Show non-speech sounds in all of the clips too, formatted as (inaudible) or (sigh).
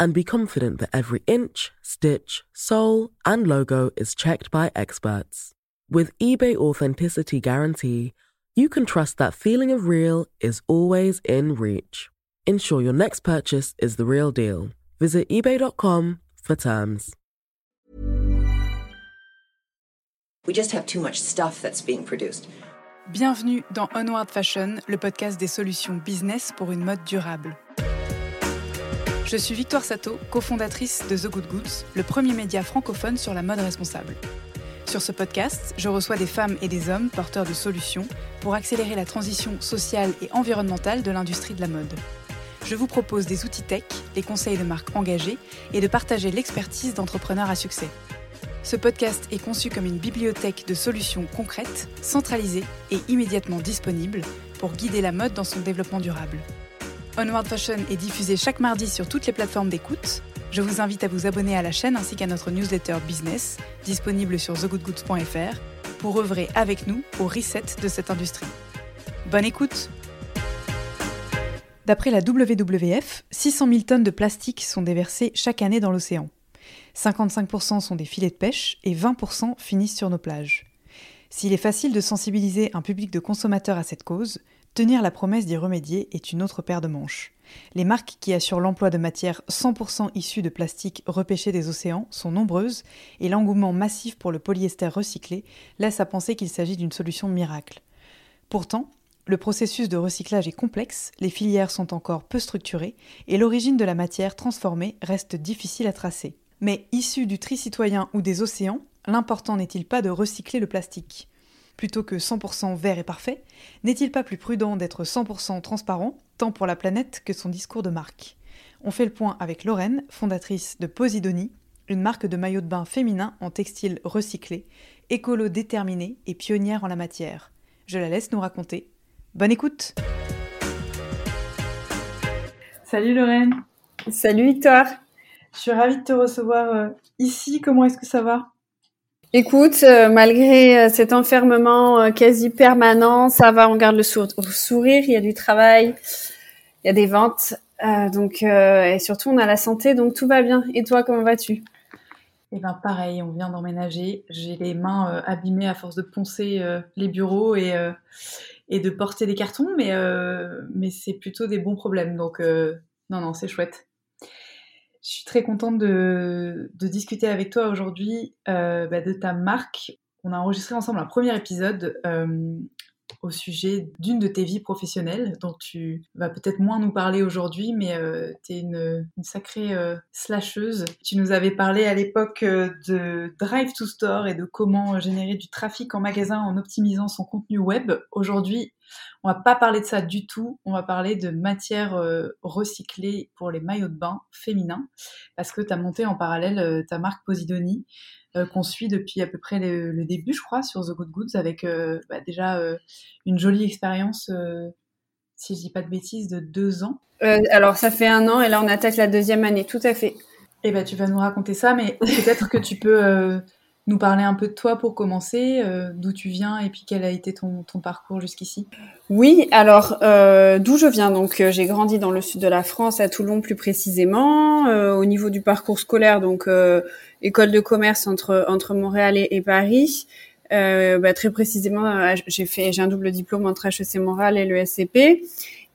and be confident that every inch, stitch, sole, and logo is checked by experts. With eBay Authenticity Guarantee, you can trust that feeling of real is always in reach. Ensure your next purchase is the real deal. Visit eBay.com for terms. We just have too much stuff that's being produced. Bienvenue dans Onward Fashion, le podcast des solutions business pour une mode durable. Je suis Victoire Sato, cofondatrice de The Good Goods, le premier média francophone sur la mode responsable. Sur ce podcast, je reçois des femmes et des hommes porteurs de solutions pour accélérer la transition sociale et environnementale de l'industrie de la mode. Je vous propose des outils tech, les conseils de marques engagées et de partager l'expertise d'entrepreneurs à succès. Ce podcast est conçu comme une bibliothèque de solutions concrètes, centralisées et immédiatement disponibles pour guider la mode dans son développement durable. Onward Fashion est diffusé chaque mardi sur toutes les plateformes d'écoute. Je vous invite à vous abonner à la chaîne ainsi qu'à notre newsletter business, disponible sur thegoodgoods.fr, pour œuvrer avec nous au reset de cette industrie. Bonne écoute D'après la WWF, 600 000 tonnes de plastique sont déversées chaque année dans l'océan. 55% sont des filets de pêche et 20% finissent sur nos plages. S'il est facile de sensibiliser un public de consommateurs à cette cause, tenir la promesse d'y remédier est une autre paire de manches. Les marques qui assurent l'emploi de matières 100% issues de plastique repêché des océans sont nombreuses et l'engouement massif pour le polyester recyclé laisse à penser qu'il s'agit d'une solution miracle. Pourtant, le processus de recyclage est complexe, les filières sont encore peu structurées et l'origine de la matière transformée reste difficile à tracer. Mais issu du tri citoyen ou des océans, l'important n'est-il pas de recycler le plastique? Plutôt que 100% vert et parfait, n'est-il pas plus prudent d'être 100% transparent, tant pour la planète que son discours de marque? On fait le point avec Lorraine, fondatrice de Posidonie, une marque de maillots de bain féminin en textile recyclé, écolo déterminée et pionnière en la matière. Je la laisse nous raconter. Bonne écoute Salut Lorraine Salut Victoire Je suis ravie de te recevoir euh, ici. Comment est-ce que ça va? Écoute, euh, malgré euh, cet enfermement euh, quasi permanent, ça va, on garde le sourire, il y a du travail, il y a des ventes, donc et surtout on a la santé, donc tout va bien. Et toi, comment vas-tu? Eh ben pareil, on vient d'emménager. J'ai les mains abîmées à force de poncer les bureaux et et de porter des cartons, mais mais c'est plutôt des bons problèmes. Donc non non, c'est chouette. Je suis très contente de, discuter avec toi aujourd'hui euh, bah, de ta marque. On a enregistré ensemble un premier épisode euh, au sujet d'une de tes vies professionnelles dont tu vas peut-être moins nous parler aujourd'hui, mais euh, tu es une, sacrée slasheuse. Tu nous avais parlé à l'époque de Drive to Store et de comment générer du trafic en magasin en optimisant son contenu web. Aujourd'hui, on va pas parler de ça du tout. On va parler de matières euh, recyclées pour les maillots de bain féminins parce que tu as monté en parallèle euh, ta marque Posidonie euh, qu'on suit depuis à peu près le, début, je crois, sur The Good Goods avec bah, déjà une jolie expérience, si je dis pas de bêtises, de deux ans. alors ça fait un an et là on attaque la deuxième année, tout à fait. Eh ben tu vas nous raconter ça, mais peut-être que tu peux nous parler un peu de toi pour commencer, euh, d'où tu viens et puis quel a été ton, parcours jusqu'ici? Oui, alors euh, d'où je viens? Donc euh, j'ai grandi dans le sud de la France, à Toulon plus précisément. au niveau du parcours scolaire, donc école de commerce entre entre Montréal et, Paris. Bah, très précisément, j'ai fait j'ai un double diplôme entre HEC Montréal et le SCP.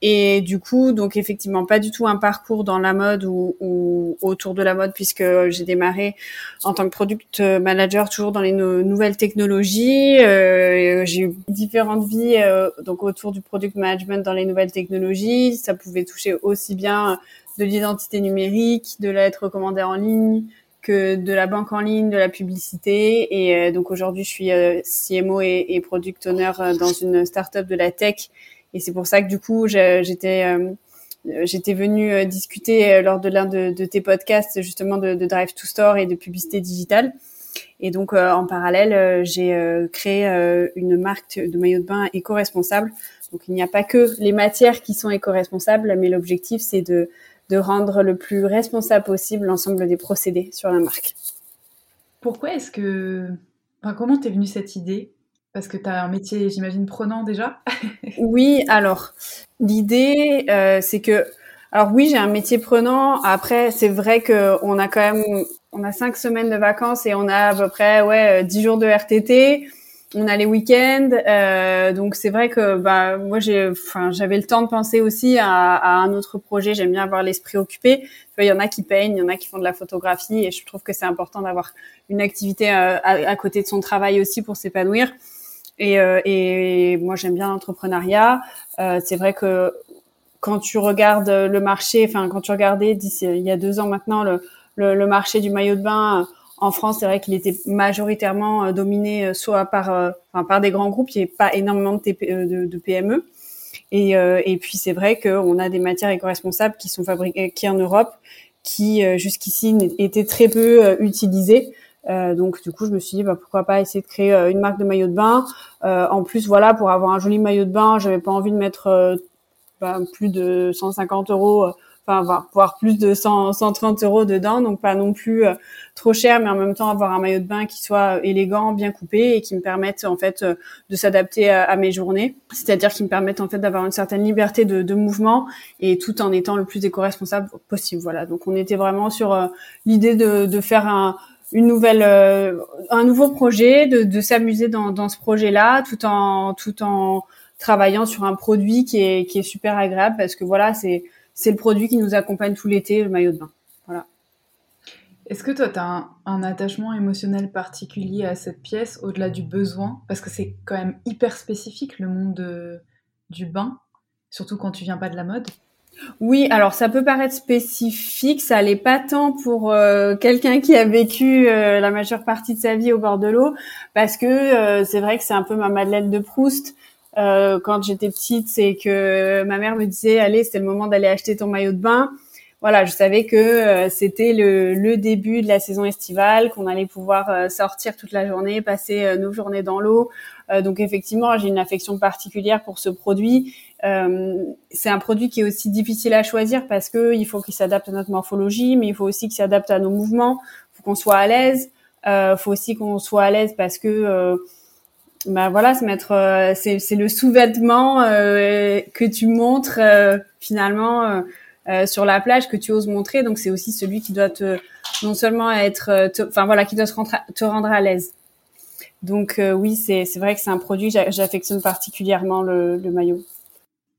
Et du coup, donc effectivement, pas du tout un parcours dans la mode ou, ou autour de la mode, puisque j'ai démarré en tant que product manager toujours dans les nouvelles technologies. Euh, j'ai eu différentes vies euh, donc autour du product management dans les nouvelles technologies. Ça pouvait toucher aussi bien de l'identité numérique, de l'être recommandé en ligne, que de la banque en ligne, de la publicité. Et euh, donc aujourd'hui, je suis euh, CMO et, et, product owner dans une startup de la tech et c'est pour ça que du coup, j'étais euh, j'étais venue euh, discuter euh, lors de l'un de, tes podcasts justement de, Drive to Store et de publicité digitale. Et donc en parallèle, j'ai créé une marque de maillot de bain éco-responsable. Donc il n'y a pas que les matières qui sont éco-responsables, mais l'objectif c'est de de rendre le plus responsable possible l'ensemble des procédés sur la marque. Pourquoi est-ce que... Comment t'es venue cette idée? Parce que tu as un métier, j'imagine, prenant déjà (laughs) Oui, alors, l'idée, euh, c'est que... Alors oui, j'ai un métier prenant. Après, c'est vrai qu'on a quand même... On a cinq semaines de vacances et on a à peu près ouais, dix jours de RTT on a les week-ends, euh, donc c'est vrai que bah moi j'ai, j'avais le temps de penser aussi à, un autre projet. J'aime bien avoir l'esprit occupé. Il y en a qui peignent, il y en a qui font de la photographie, et je trouve que c'est important d'avoir une activité euh, à, côté de son travail aussi pour s'épanouir. Et, euh, et moi j'aime bien l'entrepreneuriat. c'est vrai que quand tu regardes le marché, enfin quand tu regardais il y a deux ans maintenant le, le marché du maillot de bain en France, c'est vrai qu'il était majoritairement euh, dominé euh, soit par, euh, par des grands groupes, il n'y avait pas énormément de, de, PME. Et, et puis c'est vrai qu'on a des matières éco-responsables qui sont fabriquées en Europe, qui jusqu'ici étaient très peu utilisées. Donc du coup, je me suis dit bah, pourquoi pas essayer de créer une marque de maillot de bain. en plus, voilà, pour avoir un joli maillot de bain, j'avais pas envie de mettre bah, plus de 150 euros enfin voire plus de 100, 130 euros dedans, donc pas non plus euh, trop cher, mais en même temps avoir un maillot de bain qui soit élégant, bien coupé et qui me permette en fait euh, de s'adapter à, mes journées, c'est-à-dire qui me permette en fait d'avoir une certaine liberté de, de, mouvement et tout en étant le plus éco-responsable possible. Voilà, donc on était vraiment sur euh, l'idée de, de, faire un une nouvelle, un nouveau projet, de, de s'amuser dans, dans ce projet-là, tout en tout en travaillant sur un produit qui est qui est super agréable parce que voilà c'est c'est le produit qui nous accompagne tout l'été, le maillot de bain. Voilà. Est-ce que toi, tu as un, attachement émotionnel particulier à cette pièce, au-delà du besoin? Parce que c'est quand même hyper spécifique, le monde du bain, surtout quand tu viens pas de la mode. Oui, alors ça peut paraître spécifique, ça l'est pas tant pour euh, quelqu'un qui a vécu euh, la majeure partie de sa vie au bord de l'eau, parce que euh, c'est vrai que c'est un peu ma Madeleine de Proust. Quand j'étais petite, c'est que ma mère me disait allez, c'est le moment d'aller acheter ton maillot de bain. Voilà, je savais que c'était le, le, début de la saison estivale, qu'on allait pouvoir sortir toute la journée, passer nos journées dans l'eau. Donc effectivement, j'ai une affection particulière pour ce produit. c'est un produit qui est aussi difficile à choisir parce que il faut qu'il s'adapte à notre morphologie, mais il faut aussi qu'il s'adapte à nos mouvements. Il faut qu'on soit à l'aise. Il faut aussi qu'on soit à l'aise parce que bah voilà, se mettre, euh, c'est, le sous-vêtement euh, que tu montres euh, finalement sur la plage, que tu oses montrer. Donc c'est aussi celui qui doit te, non seulement être, enfin voilà, qui doit te rendre à l'aise. Donc oui, c'est, vrai que c'est un produit, j'affectionne particulièrement le, le maillot.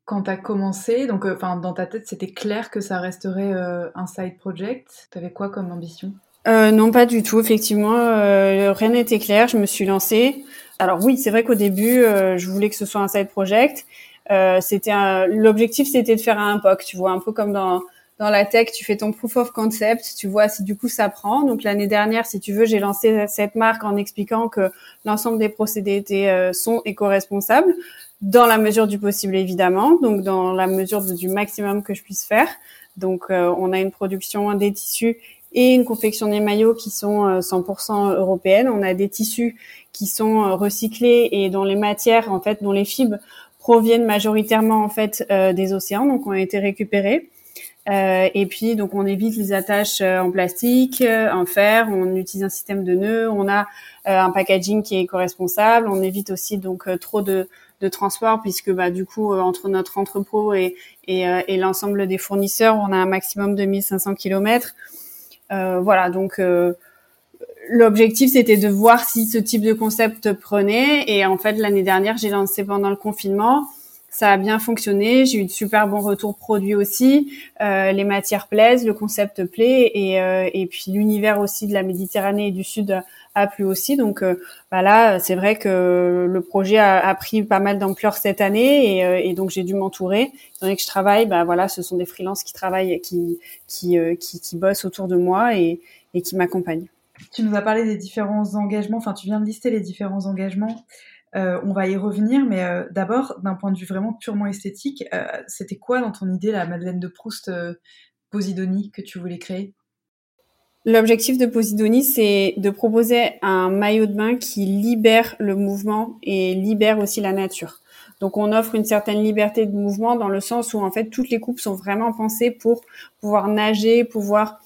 Quand tu as commencé, donc enfin dans ta tête, c'était clair que ça resterait un side project? Tu avais quoi comme ambition? Euh, non, pas du tout. Effectivement, euh, rien n'était clair. Je me suis lancée. Alors oui, c'est vrai qu'au début, euh, je voulais que ce soit un side project. Euh, c'était l'objectif, c'était de faire un POC. Tu vois, un peu comme dans dans la tech, tu fais ton proof of concept, tu vois si du coup ça prend. Donc l'année dernière, si tu veux, j'ai lancé cette marque en expliquant que l'ensemble des procédés étaient, sont éco-responsables dans la mesure du possible évidemment, donc dans la mesure du maximum que je puisse faire. Donc on a une production des tissus et une confection des maillots qui sont 100% euh, européennes. On a des tissus qui sont euh, recyclés et dont les matières, en fait, dont les fibres proviennent majoritairement en fait euh, des océans, donc ont été récupérés. Euh, et puis donc on évite les attaches en plastique, en fer. On utilise un système de nœuds. On a un packaging qui est éco-responsable. On évite aussi donc trop de, de transport puisque bah du coup entre notre entrepôt et, et, et l'ensemble des fournisseurs, on a un maximum de 1500 kilomètres. Euh, voilà, donc euh, l'objectif c'était de voir si ce type de concept prenait. Et en fait, l'année dernière, j'ai lancé pendant le confinement. Ça a bien fonctionné. J'ai eu de super bons retours produits aussi. Euh, les matières plaisent, le concept plaît, et, euh, et puis l'univers aussi de la Méditerranée et du Sud a plu aussi. Donc euh, bah là, c'est vrai que le projet a, pris pas mal d'ampleur cette année, et, et donc j'ai dû m'entourer. Étant donné que je travaille, bah voilà, ce sont des freelances qui travaillent, qui qui, qui, qui bossent autour de moi et, et qui m'accompagnent. Tu nous as parlé des différents engagements. Enfin, tu viens de lister les différents engagements. Euh, on va y revenir, mais euh, d'abord, d'un point de vue vraiment purement esthétique, euh, c'était quoi dans ton idée la Madeleine de Proust Posidonie que tu voulais créer? L'objectif de Posidonie, c'est de proposer un maillot de bain qui libère le mouvement et libère aussi la nature. Donc on offre une certaine liberté de mouvement dans le sens où en fait toutes les coupes sont vraiment pensées pour pouvoir nager, pouvoir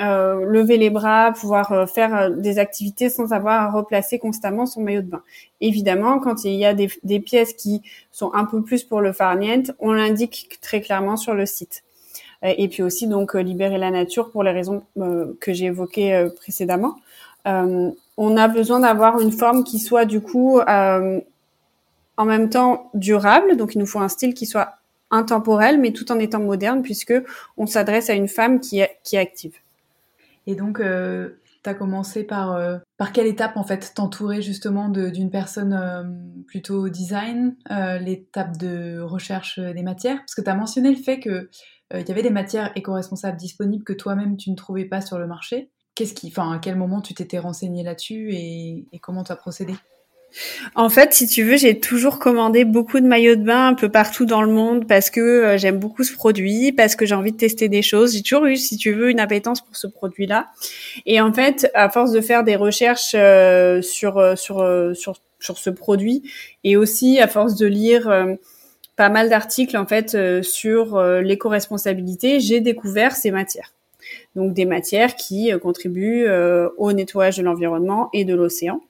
euh, lever les bras, pouvoir euh, faire des activités sans avoir à replacer constamment son maillot de bain. Évidemment, quand il y a des, des pièces qui sont un peu plus pour le farniente, on l'indique très clairement sur le site. Et puis aussi donc libérer la nature pour les raisons que j'ai évoquées précédemment. on a besoin d'avoir une forme qui soit du coup en même temps durable, donc il nous faut un style qui soit intemporel, mais tout en étant moderne, puisque on s'adresse à une femme qui est, qui est active. Et donc, euh, tu as commencé par, euh, par quelle étape, en fait, t'entourer justement d'une personne euh, plutôt design, euh, l'étape de recherche des matières? Parce que tu as mentionné le fait qu'il il y avait des matières éco-responsables disponibles que toi-même tu ne trouvais pas sur le marché. Qu'est-ce qui, enfin, à quel moment tu t'étais renseigné là-dessus et, et comment tu as procédé? En fait, si tu veux, j'ai toujours commandé beaucoup de maillots de bain un peu partout dans le monde parce que euh, j'aime beaucoup ce produit, parce que j'ai envie de tester des choses. J'ai toujours eu, si tu veux, une appétence pour ce produit-là. Et en fait, à force de faire des recherches euh, sur, euh, sur, sur, sur ce produit et aussi à force de lire pas mal d'articles en fait sur l'éco-responsabilité, j'ai découvert ces matières donc des matières qui euh, contribuent euh, au nettoyage de l'environnement et de l'océan.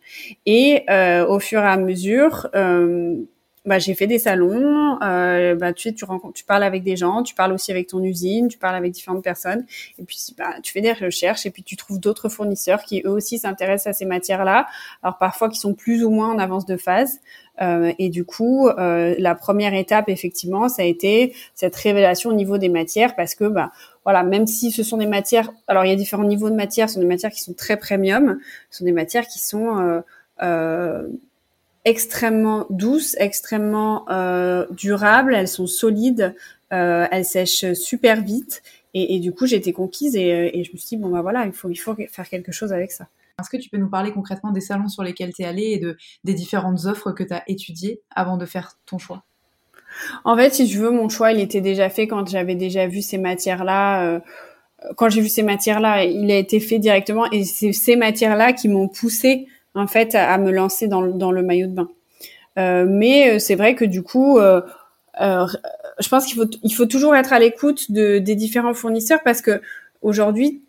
Et euh, au fur et à mesure, bah, j'ai fait des salons. bah, tu tu tu parles avec des gens, tu parles aussi avec ton usine, tu parles avec différentes personnes, et puis bah, tu fais des recherches, et puis tu trouves d'autres fournisseurs qui eux aussi s'intéressent à ces matières-là. Alors parfois qui sont plus ou moins en avance de phase. Et du coup, la première étape, effectivement, ça a été cette révélation au niveau des matières, parce que bah, voilà, même si ce sont des matières, alors il y a différents niveaux de matières, ce sont des matières qui sont très premium, ce sont des matières qui sont euh, euh, extrêmement douces, extrêmement euh, durables, elles sont solides, elles sèchent super vite, et, du coup j'ai été conquise et, je me suis dit bon bah voilà, il faut il faut faire quelque chose avec ça. Est-ce que tu peux nous parler concrètement des salons sur lesquels tu es allé et de, des différentes offres que tu as étudiées avant de faire ton choix? En fait, si tu veux, mon choix, il était déjà fait quand j'avais déjà vu ces matières-là. Euh, quand j'ai vu ces matières-là, il a été fait directement, et c'est ces matières-là qui m'ont poussé en fait à, me lancer dans, dans, le maillot de bain. Euh, mais euh, c'est vrai que du coup, euh, euh, je pense qu'il faut il faut toujours être à l'écoute de, des différents fournisseurs parce que aujourd'hui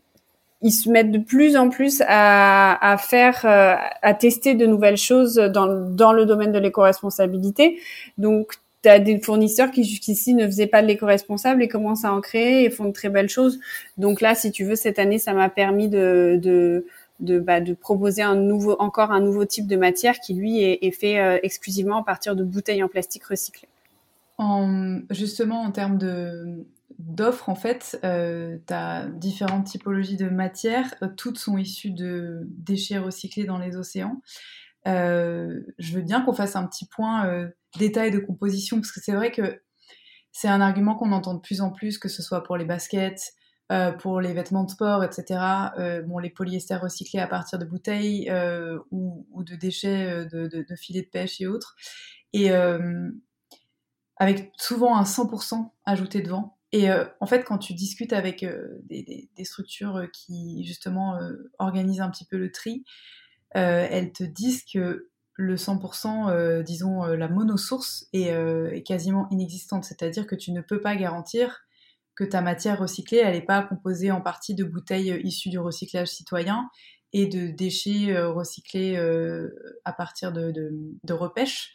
ils se mettent de plus en plus à, à faire, à tester de nouvelles choses dans, dans le domaine de l'éco-responsabilité. Donc, tu as des fournisseurs qui jusqu'ici ne faisaient pas de l'éco-responsable et commencent à en créer et font de très belles choses. Donc là, si tu veux, cette année, ça m'a permis de, de, de, bah, de proposer un nouveau, encore un nouveau type de matière qui, lui, est, est fait euh, exclusivement à partir de bouteilles en plastique recyclées. En, justement, en termes de d'offres, en fait, euh, tu as différentes typologies de matières. toutes sont issues de déchets recyclés dans les océans. Euh, je veux bien qu'on fasse un petit point euh, détail de composition, parce que c'est vrai que c'est un argument qu'on entend de plus en plus, que ce soit pour les baskets, euh, pour les vêtements de sport, etc. Bon, les polyesters recyclés à partir de bouteilles ou, de déchets de, de, filets de pêche et autres. Et avec souvent un 100% ajouté devant. Et en fait, quand tu discutes avec des, des, structures qui justement organisent un petit peu le tri, elles te disent que le 100%, euh, disons, euh, la monosource est, euh, est quasiment inexistante. C'est-à-dire que tu ne peux pas garantir que ta matière recyclée, elle n'est pas composée en partie de bouteilles issues du recyclage citoyen et de déchets recyclés à partir de, de, repêche.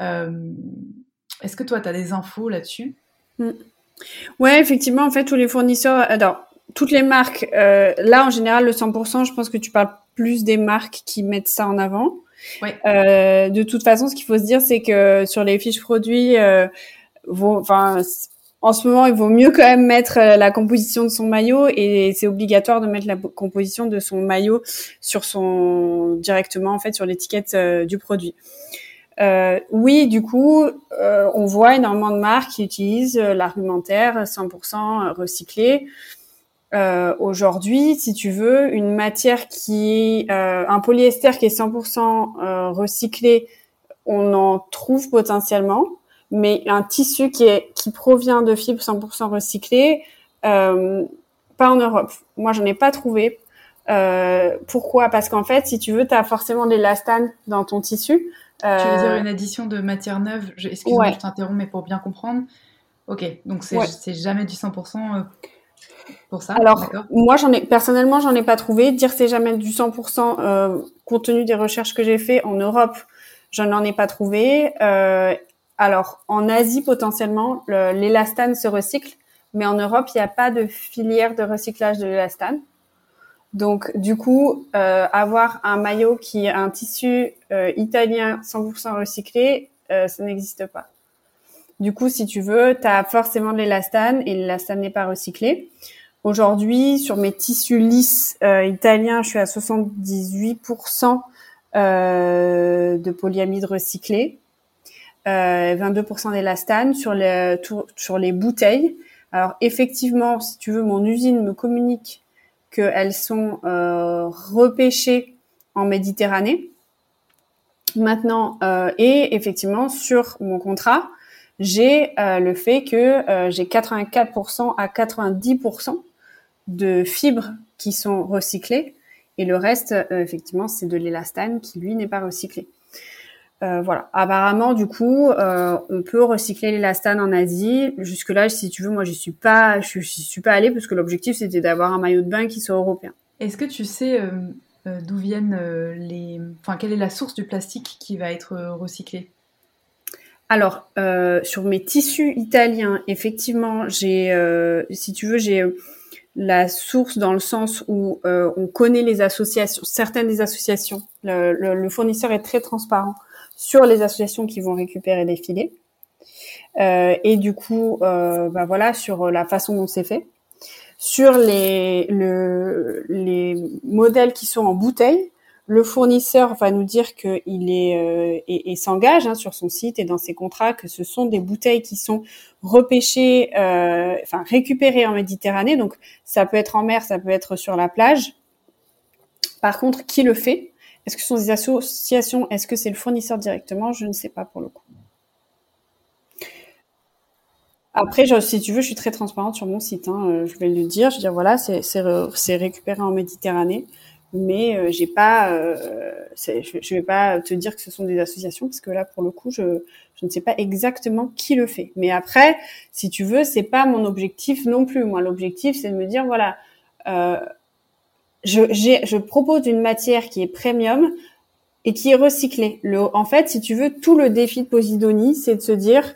Est-ce que toi, tu as des infos là-dessus? Mm. Ouais, effectivement, en fait, tous les fournisseurs, alors, toutes les marques, là, en général, le 100%, je pense que tu parles plus des marques qui mettent ça en avant. Euh, de toute façon, ce qu'il faut se dire, c'est que sur les fiches produits, euh, enfin, en ce moment, il vaut mieux quand même mettre euh, la composition de son maillot et c'est obligatoire de mettre la composition de son maillot sur son directement en fait sur l'étiquette euh, du produit. Euh, oui, du coup, on voit énormément de marques qui utilisent l'argumentaire 100% recyclé. Euh, aujourd'hui, si tu veux, une matière qui, euh, un polyester qui est 100% euh, recyclé, on en trouve potentiellement, mais un tissu qui est qui provient de fibres 100% recyclées, euh, pas en Europe. Moi, j'en ai pas trouvé. Euh, pourquoi? Parce qu'en fait, si tu veux, tu as forcément des l'élastane dans ton tissu. Euh... Tu veux dire une addition de matière neuve? Excuse-moi, je t'interromps, mais pour bien comprendre. Ok, donc c'est jamais du 100% euh, pour ça. Alors, moi, j'en ai personnellement, j'en ai pas trouvé. Dire c'est jamais du 100% euh, compte tenu des recherches que j'ai fait en Europe, je n'en ai pas trouvé. Euh, alors, en Asie, potentiellement, l'élastane se recycle, mais en Europe, il n'y a pas de filière de recyclage de l'élastane. Donc, du coup, euh, avoir un maillot qui a un tissu euh, italien 100% recyclé, euh, ça n'existe pas. Du coup, si tu veux, tu as forcément de l'élastane et l'élastane n'est pas recyclé. Aujourd'hui, sur mes tissus lisses italiens, je suis à 78% euh, de polyamide recyclé, 22% d'élastane sur sur les bouteilles. Alors effectivement, si tu veux, mon usine me communique qu'elles sont euh, repêchées en Méditerranée. Maintenant, euh, et effectivement, sur mon contrat, j'ai euh, le fait que j'ai 84% à 90% de fibres qui sont recyclées et le reste, effectivement, c'est de l'élastane qui, lui, n'est pas recyclé. Euh, voilà. Apparemment, du coup, euh, on peut recycler l'élastane en Asie. Jusque là, si tu veux, moi, je suis pas, je, suis pas allée parce que l'objectif c'était d'avoir un maillot de bain qui soit européen. Est-ce que tu sais euh, d'où viennent les, enfin, quelle est la source du plastique qui va être recyclé? Alors, sur mes tissus italiens, effectivement, j'ai, si tu veux, j'ai la source dans le sens où on connaît les associations, certaines des associations. le fournisseur est très transparent sur les associations qui vont récupérer des filets. Euh, et du coup, euh, bah voilà, sur la façon dont c'est fait. Sur les, le, les modèles qui sont en bouteille, le fournisseur va nous dire qu'il est euh, et, s'engage hein, sur son site et dans ses contrats que ce sont des bouteilles qui sont repêchées, euh, enfin récupérées en Méditerranée. Donc ça peut être en mer, ça peut être sur la plage. Par contre, qui le fait? Est-ce que ce sont des associations? Est-ce que c'est le fournisseur directement? Je ne sais pas pour le coup. Après, si tu veux, je suis très transparente sur mon site. Hein, euh, je vais le dire. Je veux dire, voilà, c'est récupéré en Méditerranée, mais euh, j'ai pas, euh, je, ne vais pas te dire que ce sont des associations parce que là, pour le coup, je, je ne sais pas exactement qui le fait. Mais après, si tu veux, c'est pas mon objectif non plus. Moi, l'objectif, c'est de me dire, voilà, je, propose une matière qui est premium et qui est recyclée. Le, en fait, si tu veux, tout le défi de Posidonie, c'est de se dire,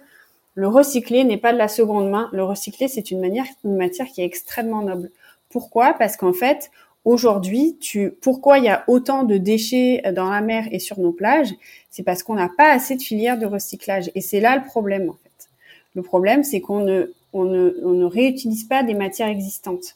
le recyclé n'est pas de la seconde main. Le recyclé, c'est une, manière, une matière qui est extrêmement noble. Pourquoi? Parce qu'en fait, aujourd'hui, pourquoi il y a autant de déchets dans la mer et sur nos plages? C'est parce qu'on n'a pas assez de filières de recyclage. Et c'est là le problème, en fait. Le problème, c'est qu'on ne, on ne, on ne réutilise pas des matières existantes.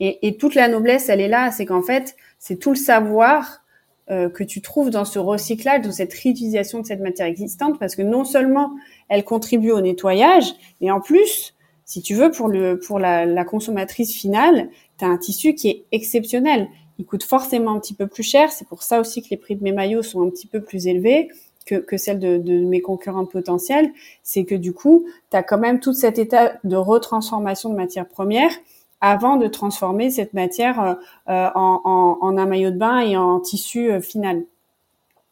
Et, et, toute la noblesse, elle est là, c'est qu'en fait, c'est tout le savoir euh, que tu trouves dans ce recyclage, dans cette réutilisation de cette matière existante, parce que non seulement elle contribue au nettoyage, mais en plus, si tu veux, pour le pour la, la consommatrice finale, tu as un tissu qui est exceptionnel. Il coûte forcément un petit peu plus cher. C'est pour ça aussi que les prix de mes maillots sont un petit peu plus élevés que, que celles de, de mes concurrents potentiels. C'est que du coup, tu as quand même tout cet état de retransformation de matières premières avant de transformer cette matière euh, euh, en, un maillot de bain et en tissu euh, final.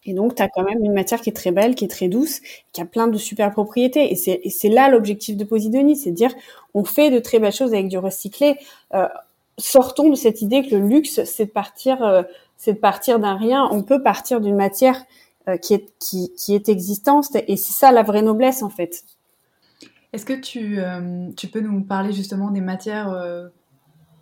Et donc, tu as quand même une matière qui est très belle, qui est très douce, qui a plein de super propriétés. Et c'est là l'objectif de Posidonie, c'est de dire, on fait de très belles choses avec du recyclé. sortons de cette idée que le luxe, c'est de partir, de partir d'un rien. On peut partir d'une matière qui est qui est existante. Et c'est ça la vraie noblesse, en fait. Est-ce que tu, tu peux nous parler justement des matières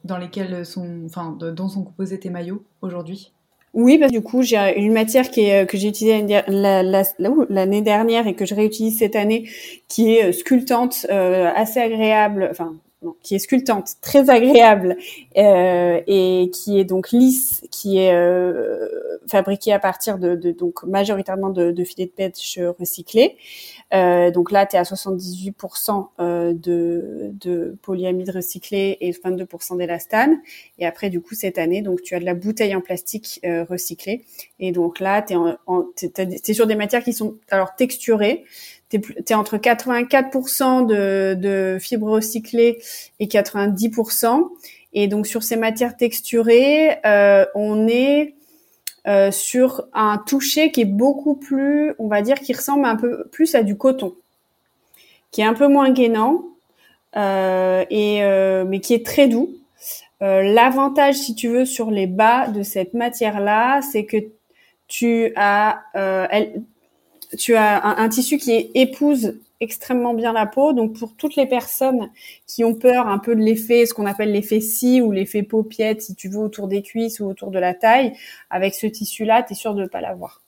dans lesquels sont, enfin, dont sont composés tes maillots aujourd'hui oui, bah, du coup, j'ai une matière qui est, que j'ai utilisée l'année dernière et que je réutilise cette année, qui est euh, sculptante, euh, assez agréable, enfin, qui est sculptante, très agréable euh, et qui est donc lisse, qui est euh, fabriquée à partir de, de donc majoritairement de, de filets de pêche recyclés. Euh, donc là, tu es à 78% euh, de, de polyamide recyclé et 22% d'élastane. Et après, du coup, cette année, donc tu as de la bouteille en plastique euh, recyclée. Et donc là, tu es, sur des matières qui sont alors texturées. Tu es, entre 84% de, de fibres recyclées et 90%. Et donc sur ces matières texturées, euh, on est euh, sur un toucher qui est beaucoup plus, on va dire, qui ressemble un peu plus à du coton, qui est un peu moins gainant, euh, et mais qui est très doux. L'avantage, si tu veux, sur les bas de cette matière-là, c'est que tu as, tu as un, tissu qui épouse extrêmement bien la peau. Donc pour toutes les personnes qui ont peur un peu de l'effet, ce qu'on appelle l'effet scie ou l'effet paupiette, si tu veux, autour des cuisses ou autour de la taille, avec ce tissu-là, tu es sûr de ne pas l'avoir.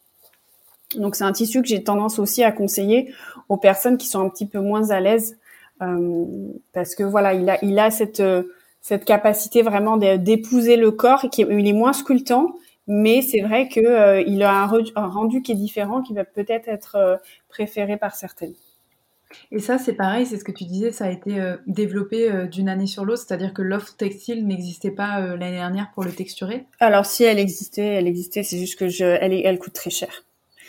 Donc c'est un tissu que j'ai tendance aussi à conseiller aux personnes qui sont un petit peu moins à l'aise euh, parce que voilà, il a, il a cette, cette capacité vraiment d'épouser le corps et qui il est moins sculptant, mais c'est vrai qu'il euh, il a un, un, rendu qui est différent, qui va peut-être être, euh, préféré par certaines. Et ça, c'est pareil, c'est ce que tu disais, ça a été euh, développé euh, d'une année sur l'autre, c'est-à-dire que l'offre textile n'existait pas euh, l'année dernière pour le texturer? Alors si elle existait, elle existait, c'est juste que je, elle, elle coûte très cher.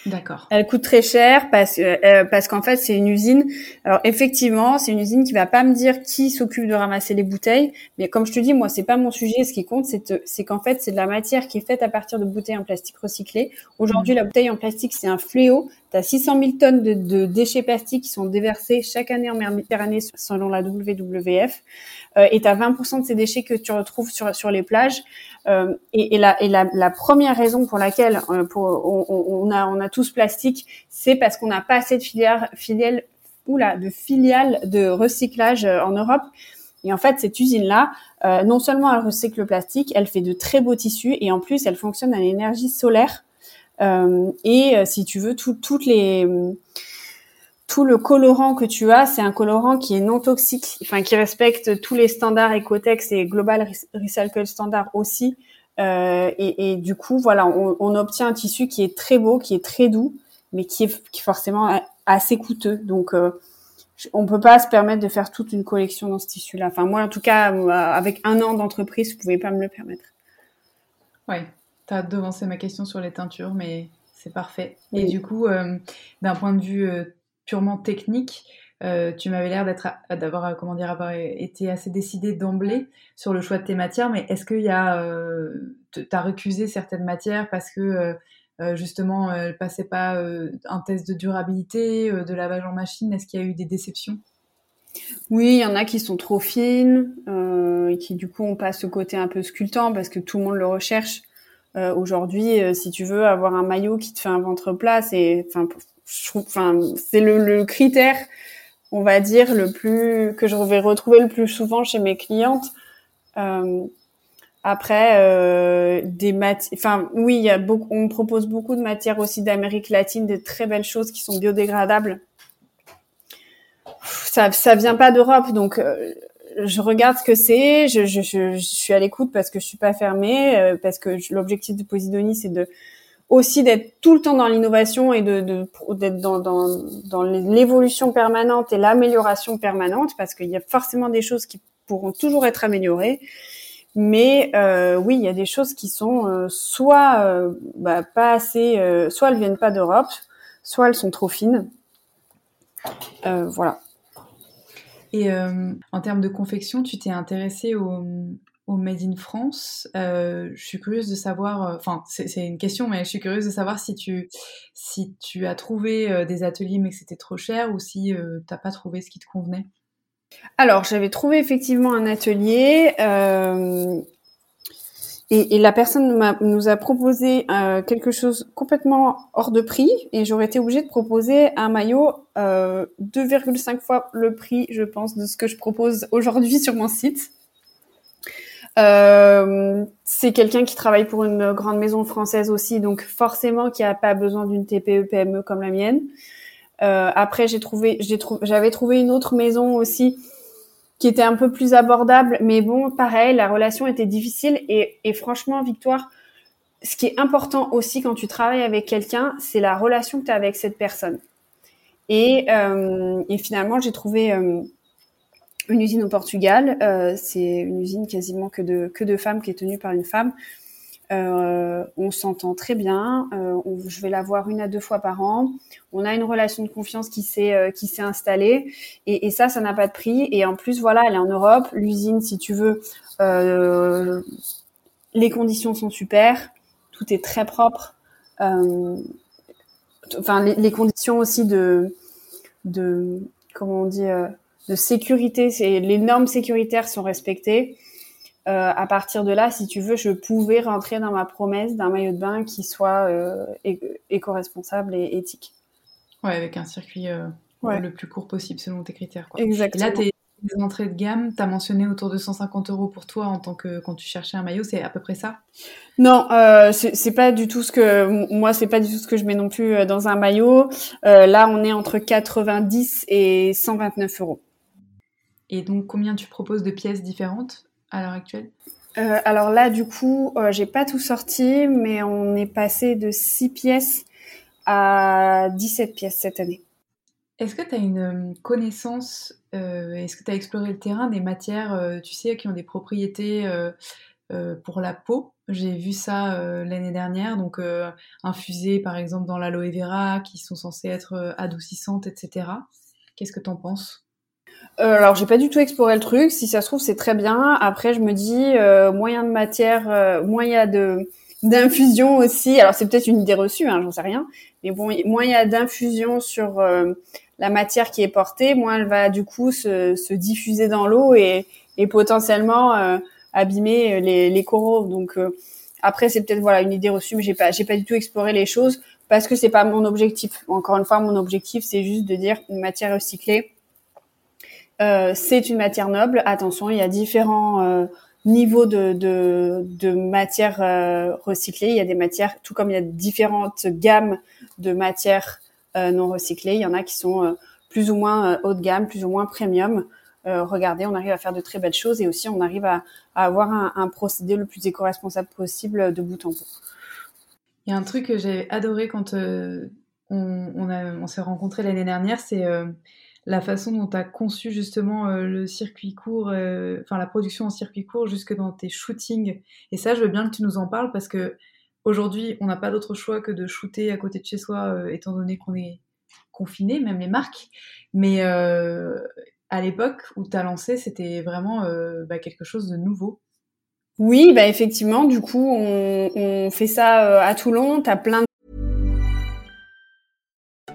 D'accord. Elle coûte très cher parce euh, parce qu'en fait c'est une usine. Alors effectivement c'est une usine qui va pas me dire qui s'occupe de ramasser les bouteilles, mais comme je te dis moi c'est pas mon sujet. Ce qui compte c'est c'est qu'en fait c'est de la matière qui est faite à partir de bouteilles en plastique recyclé. Aujourd'hui mmh. la bouteille en plastique c'est un fléau. Tu as 600 000 tonnes de, de, déchets plastiques qui sont déversés chaque année en Méditerranée selon la WWF euh, et tu as 20% de ces déchets que tu retrouves sur sur les plages. Euh, et, et, la, et la, la, première raison pour laquelle euh, pour, on, on, a, on a tous plastique, c'est parce qu'on n'a pas assez de filières, filiales, oula, de filiales de recyclage euh, en Europe. Et en fait, cette usine-là, euh, non seulement elle recycle le plastique, elle fait de très beaux tissus et en plus, elle fonctionne à l'énergie solaire. Euh, et si tu veux, toutes les tout le colorant que tu as, c'est un colorant qui est non toxique, enfin qui respecte tous les standards Ecotex et Global Recycle Standard aussi. Euh, et, du coup, voilà, on, obtient un tissu qui est très beau, qui est très doux, mais qui est, forcément assez coûteux. Donc, euh, on peut pas se permettre de faire toute une collection dans ce tissu-là. Enfin, moi, en tout cas, euh, avec un an d'entreprise, je pouvais pas me le permettre. Ouais, tu as devancé ma question sur les teintures, mais c'est parfait. Et du coup, euh, d'un point de vue euh, purement technique, euh, tu m'avais l'air d'être, d'avoir, comment dire, avoir été assez décidé d'emblée sur le choix de tes matières, mais est-ce qu'il y a, t'as recusé certaines matières parce que justement, elles passaient pas un test de durabilité, de lavage en machine? Est-ce qu'il y a eu des déceptions? Oui, il y en a qui sont trop fines et qui du coup ont pas ce côté un peu sculptant parce que tout le monde le recherche. Aujourd'hui, si tu veux avoir un maillot qui te fait un ventre plat, c'est, enfin, enfin, c'est le, le, critère, on va dire, le plus que je vais retrouver le plus souvent chez mes clientes. Euh, après, euh, des matières, enfin, oui, il y a beaucoup, on propose beaucoup de matières aussi d'Amérique latine, des très belles choses qui sont biodégradables. Ça, ça vient pas d'Europe, donc euh, je regarde ce que c'est. Je, je, je, je, suis à l'écoute parce que je suis pas fermée, euh, parce que l'objectif de Posidonie, c'est de aussi d'être tout le temps dans l'innovation et de d'être dans, dans, dans l'évolution permanente et l'amélioration permanente parce qu'il y a forcément des choses qui pourront toujours être améliorées mais euh, oui il y a des choses qui sont euh, soit euh, bah, pas assez euh, soit elles viennent pas d'Europe soit elles sont trop fines euh, voilà et en termes de confection tu t'es intéressée au Made in France. Euh, je suis curieuse de savoir, euh, enfin c'est une question, mais je suis curieuse de savoir si tu, si tu as trouvé euh, des ateliers mais que c'était trop cher ou si euh, t'as pas trouvé ce qui te convenait. Alors j'avais trouvé effectivement un atelier euh, et, et, la personne nous a proposé euh, quelque chose complètement hors de prix et j'aurais été obligée de proposer un maillot 2,5 fois le prix, je pense, de ce que je propose aujourd'hui sur mon site. Euh, c'est quelqu'un qui travaille pour une grande maison française aussi, donc forcément qui a pas besoin d'une TPE PME comme la mienne. Euh, après, j'ai trouvé, j'avais trouvé une autre maison aussi qui était un peu plus abordable, mais bon, pareil, la relation était difficile et, et franchement, Victoire, ce qui est important aussi quand tu travailles avec quelqu'un, c'est la relation que tu as avec cette personne. Et, euh, et finalement, j'ai trouvé euh, une usine au Portugal. Euh, c'est une usine quasiment que de que de femmes qui est tenue par une femme. Euh, on s'entend très bien. Euh, je vais la voir une à deux fois par an. On a une relation de confiance qui s'est euh, qui s'est installée et, et, ça, ça n'a pas de prix. Et en plus, voilà, elle est en Europe. L'usine, si tu veux, les conditions sont super. Tout est très propre. enfin, les, les, conditions aussi de de comment on dit de sécurité, c'est les normes sécuritaires sont respectées. Euh, à partir de là, si tu veux, je pouvais rentrer dans ma promesse d'un maillot de bain qui soit euh, éco-responsable et éthique. Ouais, avec un circuit euh, le plus court possible selon tes critères. Quoi. Exactement. Et là, tes entrées de gamme, tu as mentionné autour de 150 euros pour toi en tant que quand tu cherchais un maillot, c'est à peu près ça? Non, c'est pas du tout ce que moi, c'est pas du tout ce que je mets non plus dans un maillot. là, on est entre 90 et 129 euros. Et donc, combien tu proposes de pièces différentes? À l'heure actuelle? Euh, Alors là, du coup, euh, j'ai pas tout sorti, mais on est passé de 6 pièces à 17 pièces cette année. Est-ce que tu as une euh, connaissance, est-ce que tu as exploré le terrain des matières, tu sais, qui ont des propriétés pour la peau? J'ai vu ça l'année dernière, donc infusées par exemple dans l'aloe vera, qui sont censées être adoucissantes, etc. Qu'est-ce que tu en penses? Euh, alors j'ai pas du tout exploré le truc. Si ça se trouve c'est très bien. Après je me dis euh, moyen de matière, euh, moyen de d'infusion aussi. Alors c'est peut-être une idée reçue, hein, j'en sais rien. Mais bon, a d'infusion sur euh, la matière qui est portée, moins elle va du coup se, se diffuser dans l'eau et, et potentiellement euh, abîmer les, les coraux. Donc après c'est peut-être voilà une idée reçue, mais j'ai pas j'ai pas du tout exploré les choses parce que c'est pas mon objectif. Encore une fois, mon objectif c'est juste de dire une matière recyclée euh, c'est une matière noble. Attention, il y a différents euh, niveaux de, de, de matières euh, recyclées. Il y a des matières, tout comme il y a différentes gammes de matières non recyclées. Il y en a qui sont plus ou moins haut de gamme, plus ou moins premium. regardez, on arrive à faire de très belles choses et aussi on arrive à, avoir un, procédé le plus éco-responsable possible de bout en bout. Il y a un truc que j'ai adoré quand on, on, on s'est rencontrés l'année dernière, c'est la façon dont tu as conçu justement euh, le circuit court, euh, enfin la production en circuit court jusque dans tes shootings. Et ça, je veux bien que tu nous en parles parce que aujourd'hui, on n'a pas d'autre choix que de shooter à côté de chez soi, euh, étant donné qu'on est confiné, même les marques. Mais à l'époque où tu as lancé, c'était vraiment bah, quelque chose de nouveau. Oui, bah effectivement, du coup, on, on fait ça à Toulon. Tu as plein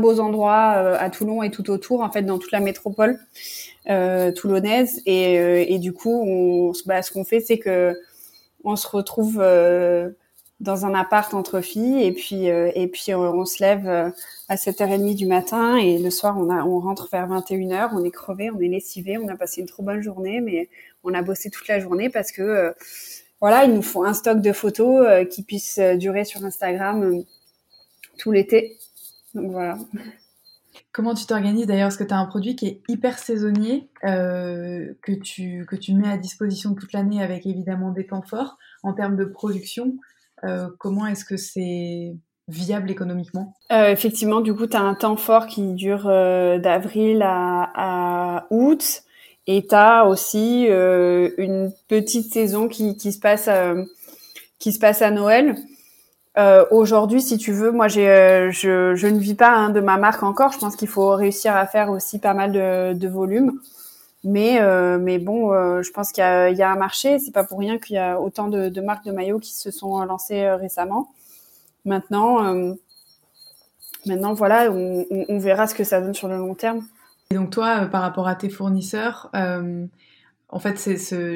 beaux endroits euh, à Toulon et tout autour, en fait, dans toute la métropole euh, toulonnaise. Et, euh, et, du coup, on, bah, ce qu'on fait, c'est que on se retrouve dans un appart entre filles et puis et puis on, se lève à 7h30 du matin et le soir on a on rentre vers 21h, on est crevé, on est lessivé, on a passé une trop bonne journée mais on a bossé toute la journée parce que voilà, il nous faut un stock de photos qui puisse durer sur Instagram tout l'été donc voilà. Comment tu t'organises d'ailleurs? Parce que tu as un produit qui est hyper saisonnier, euh, que, tu, que tu mets à disposition toute l'année avec évidemment des temps forts. En termes de production, euh, comment est-ce que c'est viable économiquement? Euh, Effectivement, du coup, tu as un temps fort qui dure d'avril à, à, août. Et tu as aussi une petite saison qui, qui se passe qui se passe à Noël. Euh, Aujourd'hui, si tu veux, moi, j'ai, euh, je, je, ne vis pas hein, de ma marque encore. Je pense qu'il faut réussir à faire aussi pas mal de, de volume. Mais, euh, mais bon, euh, je pense qu'il y y a un marché. C'est pas pour rien qu'il y a autant de, de, marques de maillots qui se sont lancées euh, récemment. Maintenant, maintenant, voilà, on, on, on, verra ce que ça donne sur le long terme. Et donc toi, par rapport à tes fournisseurs, en fait,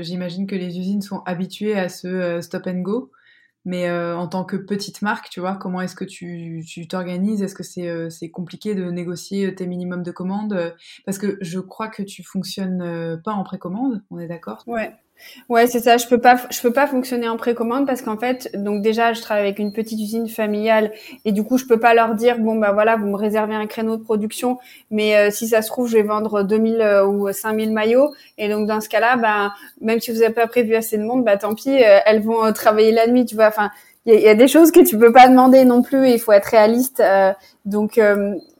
j'imagine que les usines sont habituées à ce stop and go. Mais euh, en tant que petite marque, tu vois, comment est-ce que tu t'organises? Est-ce que c'est euh, compliqué de négocier tes minimums de commandes? Parce que je crois que tu fonctionnes euh, pas en précommande, on est d'accord? Ouais. Ouais, c'est ça. Je peux pas, je peux pas fonctionner en précommande parce qu'en fait, donc déjà, je travaille avec une petite usine familiale et du coup, je peux pas leur dire bon bah voilà, vous me réservez un créneau de production, mais euh, si ça se trouve, je vais vendre 2000 euh, ou 5000 maillots et donc dans ce cas-là, bah même si vous avez pas prévu assez de monde, bah tant pis, euh, elles vont travailler la nuit, tu vois. Enfin, il y, a des choses que tu peux pas demander non plus. Il faut être réaliste. donc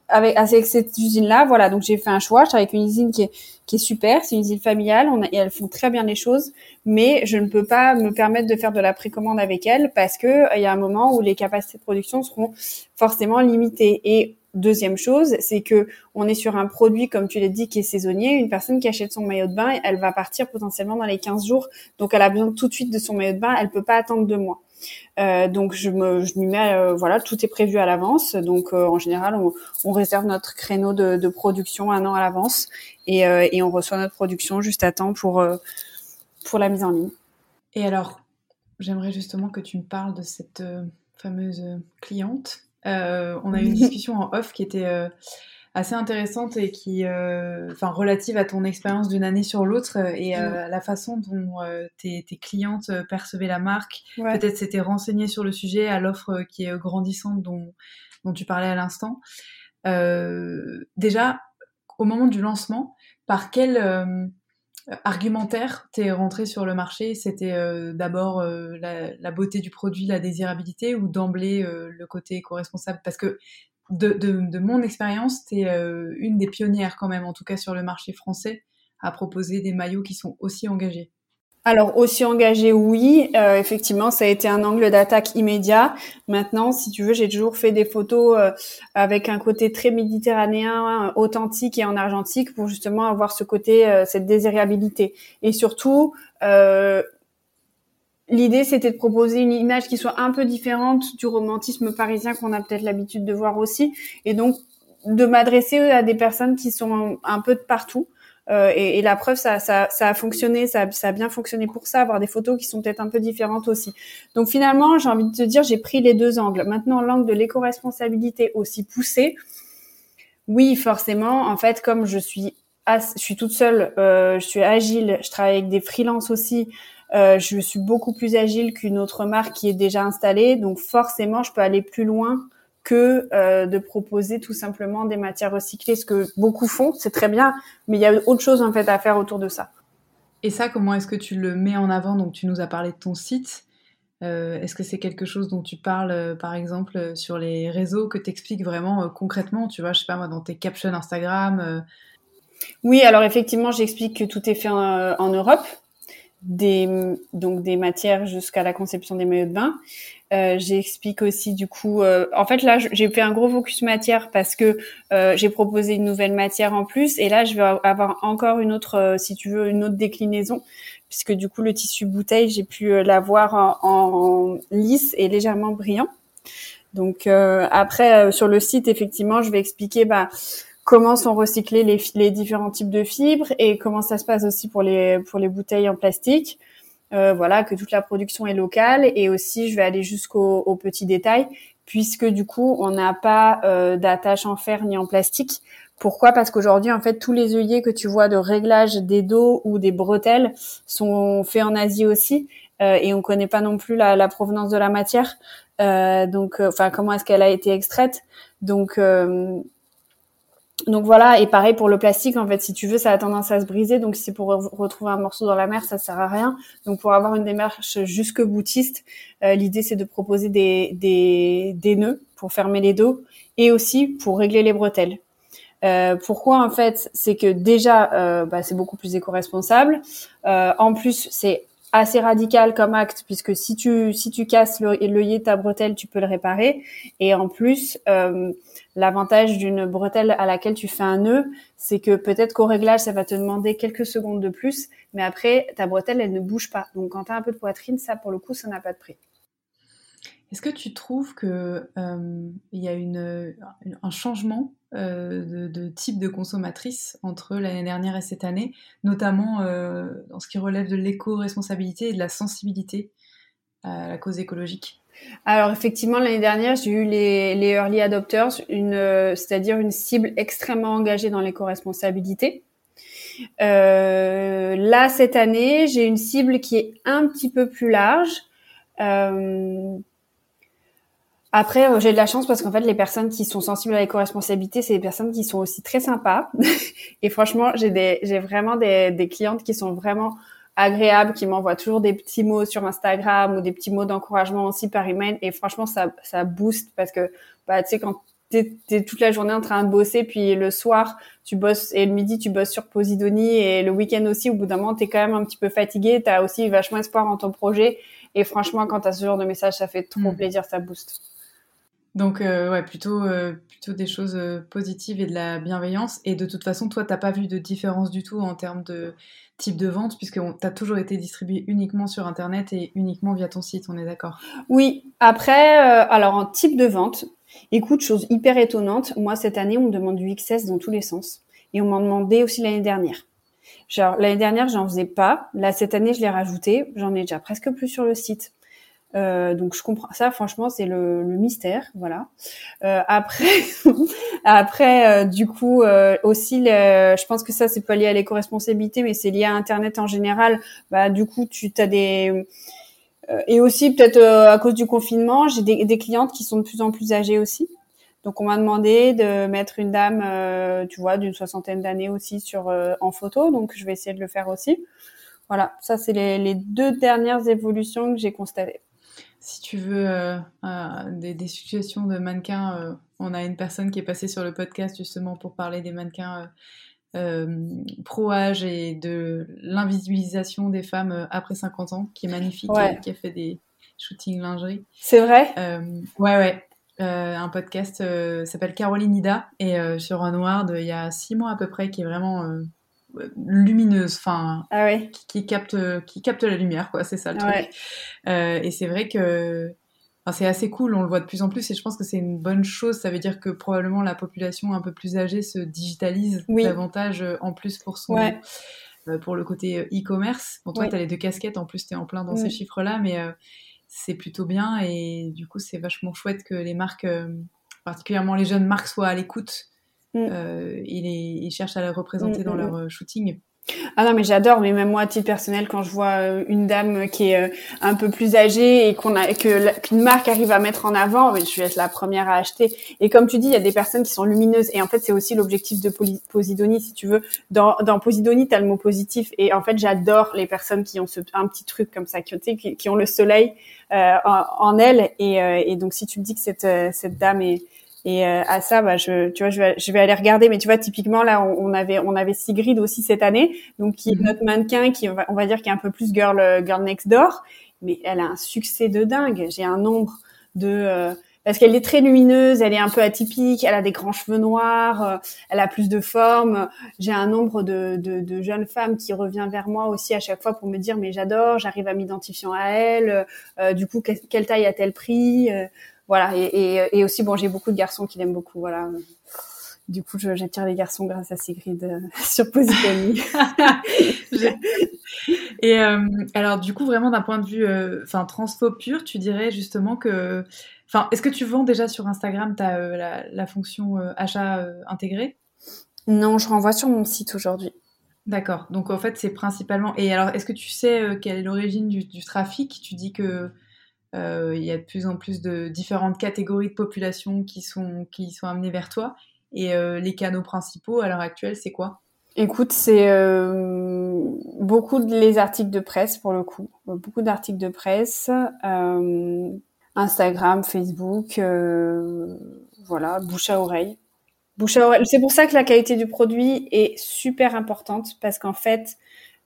avec, avec cette usine-là, voilà. Donc j'ai fait un choix. Je travaille avec une usine qui est qui est super. C'est une usine familiale, on et elles font très bien les choses, mais je ne peux pas me permettre de faire de la précommande avec elles parce que euh, il y a un moment où les capacités de production seront forcément limitées. Et deuxième chose, c'est que on est sur un produit, comme tu l'as dit, qui est saisonnier. Une personne qui achète son maillot de bain, elle va partir potentiellement dans les 15 jours, donc elle a besoin tout de suite de son maillot de bain. Elle peut pas attendre deux mois. Euh, donc je me, je m'y mets, euh, voilà, tout est prévu à l'avance. Donc euh, en général, on, on, réserve notre créneau de, de, production un an à l'avance et, et, on reçoit notre production juste à temps pour pour la mise en ligne. Et alors, j'aimerais justement que tu me parles de cette fameuse cliente. on a eu une (laughs) discussion en off qui était assez intéressante et qui, euh, enfin, relative à ton expérience d'une année sur l'autre euh, et euh, la façon dont tes, tes, clientes percevaient la marque. Peut-être s'étaient renseignées sur le sujet, à l'offre qui est grandissante dont, dont tu parlais à l'instant. déjà, au moment du lancement, par quel argumentaire t'es rentré sur le marché? C'était d'abord la, la, beauté du produit, la désirabilité ou d'emblée le côté éco-responsable? Parce que de, de, mon expérience, tu es euh, une des pionnières quand même, en tout cas sur le marché français, à proposer des maillots qui sont aussi engagés. Alors aussi engagé, oui, euh, effectivement, ça a été un angle d'attaque immédiat. Maintenant, si tu veux, j'ai toujours fait des photos euh, avec un côté très méditerranéen, authentique et en argentique pour justement avoir ce côté, cette désirabilité. Et surtout, L'idée, c'était de proposer une image qui soit un peu différente du romantisme parisien qu'on a peut-être l'habitude de voir aussi, et donc de m'adresser à des personnes qui sont un peu de partout. Euh, et, et, la preuve, ça, ça, ça a fonctionné, ça, ça, a bien fonctionné pour ça, avoir des photos qui sont peut-être un peu différentes aussi. Donc finalement, j'ai envie de te dire, j'ai pris les deux angles. Maintenant, l'angle de l'éco-responsabilité aussi poussé, oui, forcément. En fait, comme je suis, je suis toute seule, euh, je suis agile, je travaille avec des freelances aussi. Euh, je suis beaucoup plus agile qu'une autre marque qui est déjà installée, donc forcément, je peux aller plus loin que euh, de proposer tout simplement des matières recyclées, ce que beaucoup font, c'est très bien, mais il y a autre chose en fait à faire autour de ça. Et ça, comment est-ce que tu le mets en avant? Donc, tu nous as parlé de ton site. Euh, est-ce que c'est quelque chose dont tu parles, par exemple, sur les réseaux, que tu expliques vraiment concrètement? Tu vois, je sais pas moi, dans tes captions Instagram Oui, alors effectivement, j'explique que tout est fait en Europe des donc des matières jusqu'à la conception des maillots de bain. Euh, J'explique aussi du coup. Euh, en fait, là, j'ai fait un gros focus matière parce que euh, j'ai proposé une nouvelle matière en plus, et là, je vais avoir encore une autre, euh, si tu veux, une autre déclinaison, puisque du coup, le tissu bouteille, j'ai pu euh, l'avoir en, lisse et légèrement brillant. Donc après, sur le site, effectivement, je vais expliquer bah comment sont recyclés les, les, différents types de fibres et comment ça se passe aussi pour les pour les bouteilles en plastique. Euh, voilà, que toute la production est locale et aussi je vais aller jusqu'aux petits détails puisque du coup on n'a pas euh, d'attache en fer ni en plastique. Pourquoi? Parce qu'aujourd'hui en fait tous les œillets que tu vois de réglage des dos ou des bretelles sont faits en Asie aussi euh, et on connaît pas non plus la, la provenance de la matière. Euh, donc, euh, enfin comment est-ce qu'elle a été extraite? Donc euh, donc voilà, et pareil pour le plastique, en fait, si tu veux, ça a tendance à se briser. Donc si c'est pour retrouver un morceau dans la mer, ça sert à rien. Donc pour avoir une démarche jusque boutiste, euh, l'idée c'est de proposer des, des, nœuds pour fermer les dos et aussi pour régler les bretelles. Euh, pourquoi en fait C'est que déjà, euh, bah, c'est beaucoup plus éco-responsable. En plus, c'est assez radical comme acte puisque si tu si tu casses l'œillet de ta bretelle, tu peux le réparer. Et en plus, L'avantage d'une bretelle à laquelle tu fais un nœud, c'est que peut-être qu'au réglage, ça va te demander quelques secondes de plus, mais après, ta bretelle, elle ne bouge pas. Donc quand tu as un peu de poitrine, ça, pour le coup, ça n'a pas de prix. Est-ce que tu trouves qu'il euh, y a un changement euh, de, type de consommatrice entre l'année dernière et cette année, notamment euh, dans ce qui relève de l'éco-responsabilité et de la sensibilité à la cause écologique? Alors effectivement, l'année dernière, j'ai eu les, les early adopters, une, c'est-à-dire une cible extrêmement engagée dans l'éco-responsabilité. Euh, là, cette année, j'ai une cible qui est un petit peu plus large. Euh, après, euh, j'ai de la chance parce qu'en fait, les personnes qui sont sensibles à l'éco-responsabilité, c'est des personnes qui sont aussi très sympas. (laughs) et franchement, j'ai des, j'ai vraiment des, des clientes qui sont vraiment agréables, qui m'envoient toujours des petits mots sur Instagram ou des petits mots d'encouragement aussi par email. Et franchement, ça, ça booste parce que, bah, tu sais, quand t'es es toute la journée en train de bosser, puis le soir tu bosses et le midi tu bosses sur Posidonie et le week-end aussi. Au bout d'un moment, t'es quand même un petit peu fatigué. T'as aussi vachement espoir en ton projet. Et franchement, quand t'as ce genre de message, ça fait trop mm. plaisir, ça booste. Donc euh, ouais, plutôt euh, plutôt des choses euh, positives et de la bienveillance. Et de toute façon, toi, t'as pas vu de différence du tout en termes de type de vente, puisque t'as toujours été distribué uniquement sur Internet et uniquement via ton site. On est d'accord? Oui. Après, alors en type de vente, Écoute, chose hyper étonnante, moi cette année on me demande du XS dans tous les sens. Et on m'en demandait aussi l'année dernière. Genre l'année dernière j'en faisais pas, là cette année je l'ai rajouté, j'en ai déjà presque plus sur le site. Euh, donc je comprends ça, franchement c'est le, mystère, voilà. Euh, après, (laughs) après euh, du coup aussi, je pense que ça c'est pas lié à l'éco-responsabilité, mais c'est lié à Internet en général. Bah du coup tu as des euh, et aussi peut-être euh, à cause du confinement, j'ai des, des, clientes qui sont de plus en plus âgées aussi. Donc on m'a demandé de mettre une dame, euh, tu vois, d'une soixantaine d'années aussi sur en photo. Donc je vais essayer de le faire aussi. Voilà, ça c'est les, les, deux dernières évolutions que j'ai constatées. Si tu veux des, des, situations de mannequins, on a une personne qui est passée sur le podcast justement pour parler des mannequins euh, pro-âge et de l'invisibilisation des femmes euh, après 50 ans, qui est magnifique, qui, a fait des shootings lingerie. C'est vrai? Euh, Ouais, ouais. un podcast s'appelle Caroline Ida et sur Unward il y a six mois à peu près qui est vraiment lumineuse, enfin ah qui, capte qui capte la lumière quoi, c'est ça le truc. et c'est vrai que c'est assez cool, on le voit de plus en plus et je pense que c'est une bonne chose. Ça veut dire que probablement la population un peu plus âgée se digitalise davantage euh, en plus pour son, euh, pour le côté euh, e-commerce. Bon, toi, tu as les deux casquettes, en plus, tu es en plein dans ces chiffres-là, mais c'est plutôt bien et du coup, c'est vachement chouette que les marques, particulièrement les jeunes marques, soient à l'écoute. Mm. et, cherchent à la représenter mm, dans mm, leur shooting. Ah non mais j'adore mais même moi à titre personnel quand je vois euh, une dame qui est euh, un peu plus âgée et qu'on a que qu'une marque arrive à mettre en avant je vais être la première à acheter. Et comme tu dis il y a des personnes qui sont lumineuses. Et en fait c'est aussi l'objectif de Posidonie si tu veux. Dans dans Posidonie tu as le mot positif. Et en fait j'adore les personnes qui ont ce un petit truc comme ça qui qui, qui ont le soleil euh, en, en, elles. Et, et donc si tu me dis que cette cette dame est et euh, à ça, bah, je, tu vois, je vais, je vais aller regarder. Mais tu vois, typiquement là, on, avait, on avait Sigrid aussi cette année, donc qui est mhm. notre mannequin, qui on va dire qui est un peu plus girl, euh, girl next door, mais elle a un succès de dingue. J'ai un nombre de euh, parce qu'elle est très lumineuse, elle est un peu atypique, elle a des grands cheveux noirs, elle a plus de forme. J'ai un nombre de, de, de, jeunes femmes qui revient vers moi aussi à chaque fois pour me dire mais j'adore, j'arrive à m'identifier à elle. du coup, quelle taille a-t-elle pris voilà. Et, et, aussi, bon, j'ai beaucoup de garçons qui l'aiment beaucoup. Voilà. Du coup, j'attire les garçons grâce à Sigrid euh, (laughs) sur Positoni. (laughs) et euh, alors, du coup, vraiment d'un point de vue, euh, enfin, transfo pur, tu dirais justement que, enfin, est-ce que tu vends déjà sur Instagram ta, la, la, fonction achat intégré? Non, je renvoie sur mon site aujourd'hui. D'accord. Donc en fait, c'est principalement. Et alors, est-ce que tu sais quelle est l'origine du, du, trafic? Tu dis que euh, il y a de plus en plus de différentes catégories de population qui sont, qui sont amenées vers toi. Et euh, les canaux principaux à l'heure actuelle, c'est quoi? Écoute, c'est euh, beaucoup de les articles de presse pour le coup, beaucoup d'articles de presse, euh, Instagram, Facebook, euh, voilà, bouche à oreille. Bouche à oreille. C'est pour ça que la qualité du produit est super importante parce qu'en fait,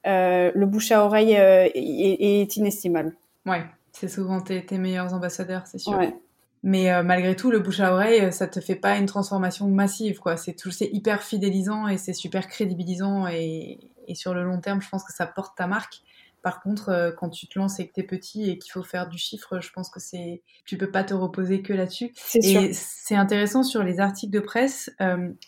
le bouche à oreille est, est, inestimable. Ouais, c'est souvent tes, meilleurs ambassadeurs, c'est sûr. Mais euh, malgré tout, le bouche à oreille, euh, ça te fait pas une transformation massive, quoi. C'est hyper fidélisant et c'est super crédibilisant et, et, sur le long terme, je pense que ça porte ta marque. Par contre, euh, quand tu te lances et que t'es petit et qu'il faut faire du chiffre, je pense que c'est, tu peux pas te reposer que là-dessus. Et c'est intéressant sur les articles de presse.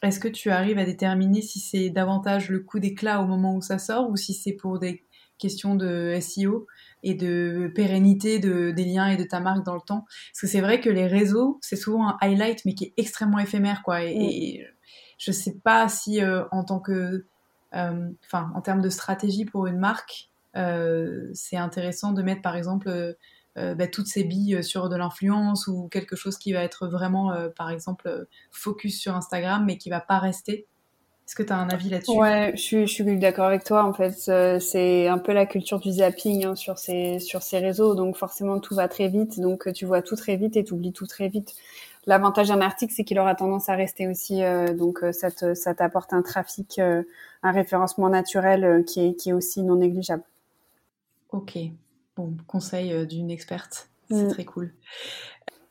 Est-ce que tu arrives à déterminer si c'est davantage le coup d'éclat au moment où ça sort ou si c'est pour des questions de SEO et de pérennité de, des liens et de ta marque dans le temps. Parce que c'est vrai que les réseaux, c'est souvent un highlight, mais qui est extrêmement éphémère, quoi. Et, je sais pas si, euh, en tant que enfin, en termes de stratégie pour une marque, c'est intéressant de mettre par exemple bah, toutes ces billes sur de l'influence ou quelque chose qui va être vraiment, par exemple, focus sur Instagram, mais qui va pas rester est-ce que tu as un avis là-dessus? Ouais, je suis, je suis d'accord avec toi. En fait, euh, c'est un peu la culture du zapping hein, sur ces sur ces réseaux. Donc forcément, tout va très vite. Donc tu vois tout très vite et tu oublies tout très vite. L'avantage d'un article, c'est qu'il aura tendance à rester aussi. Euh, donc euh, ça ça t'apporte un trafic, un référencement naturel qui est qui est aussi non négligeable. Ok. Bon, conseil d'une experte. C'est mm. très cool.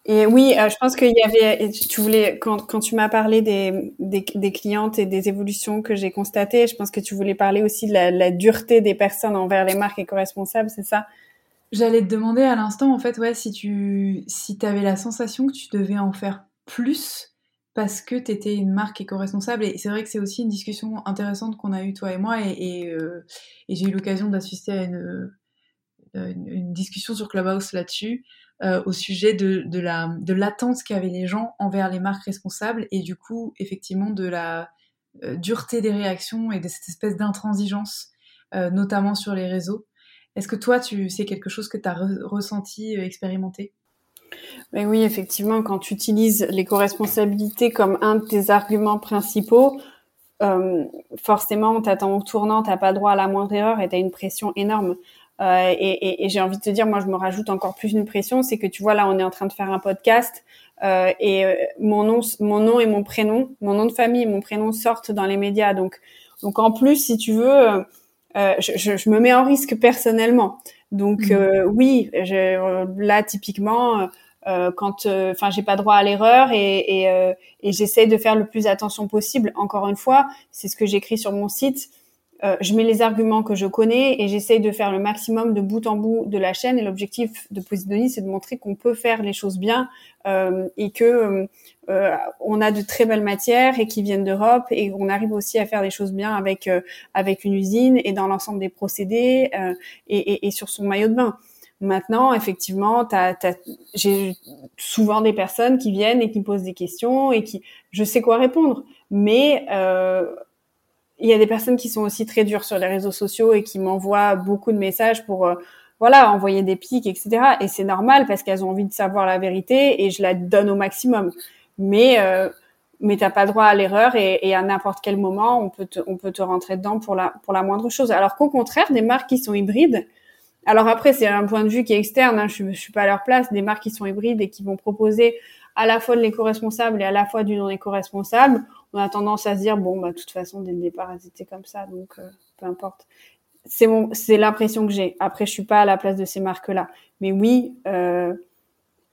Et oui, euh, je pense qu'il y avait, tu voulais, quand, tu m'as parlé des, des, clientes et des évolutions que j'ai constatées, je pense que tu voulais parler aussi de la, dureté des personnes envers les marques éco-responsables, c'est ça? J'allais te demander à l'instant, en fait, ouais, si tu si avais la sensation que tu devais en faire plus parce que tu étais une marque éco-responsable. Et c'est vrai que c'est aussi une discussion intéressante qu'on a eue, toi et moi, et, euh, j'ai eu l'occasion d'assister à une, une, discussion sur Clubhouse là-dessus. Euh, au sujet de, la de l'attente qu'avaient les gens envers les marques responsables et du coup effectivement de la euh, dureté des réactions et de cette espèce d'intransigeance, euh, notamment sur les réseaux. Est-ce que toi, tu c'est quelque chose que tu as ressenti, expérimenté? Mais oui, effectivement, quand tu utilises l'éco-responsabilité comme un de tes arguments principaux, forcément, on t'attend au tournant, t'as pas droit à la moindre erreur et tu as une pression énorme. Euh, et, et, et j'ai envie de te dire, moi, je me rajoute encore plus une pression, c'est que tu vois, là, on est en train de faire un podcast euh, et euh, mon nom, mon nom et mon prénom, mon nom de famille et mon prénom sortent dans les médias. Donc, donc en plus, si tu veux, euh, je, je, je, me mets en risque personnellement. Donc mmh. oui, je, là, typiquement. Euh, quand enfin j'ai pas droit à l'erreur et, et, et j'essaye de faire le plus attention possible encore une fois c'est ce que j'écris sur mon site euh, je mets les arguments que je connais et j'essaye de faire le maximum de bout en bout de la chaîne. Et l'objectif de Posidonie, c'est de montrer qu'on peut faire les choses bien euh, et que euh, on a de très belles matières et qui viennent d'Europe et on arrive aussi à faire des choses bien avec avec une usine et dans l'ensemble des procédés et, et, et, sur son maillot de bain. Maintenant, effectivement, j'ai souvent des personnes qui viennent et qui me posent des questions et qui, je sais quoi répondre, mais euh, il y a des personnes qui sont aussi très dures sur les réseaux sociaux et qui m'envoient beaucoup de messages pour euh, voilà envoyer des pics etc et c'est normal parce qu'elles ont envie de savoir la vérité et je la donne au maximum. Mais euh, mais t'as pas droit à l'erreur et, à n'importe quel moment on peut te, on peut te rentrer dedans pour la pour la moindre chose. Alors qu'au contraire des marques qui sont hybrides alors après c'est un point de vue qui est externe hein, je, je suis pas à leur place des marques qui sont hybrides et qui vont proposer à la fois de l'éco-responsable et à la fois du non éco-responsable on a tendance à se dire bon bah de toute façon dès le départ elles étaient comme ça donc euh, peu importe. C'est mon c'est l'impression que j'ai. Après je suis pas à la place de ces marques là mais oui euh,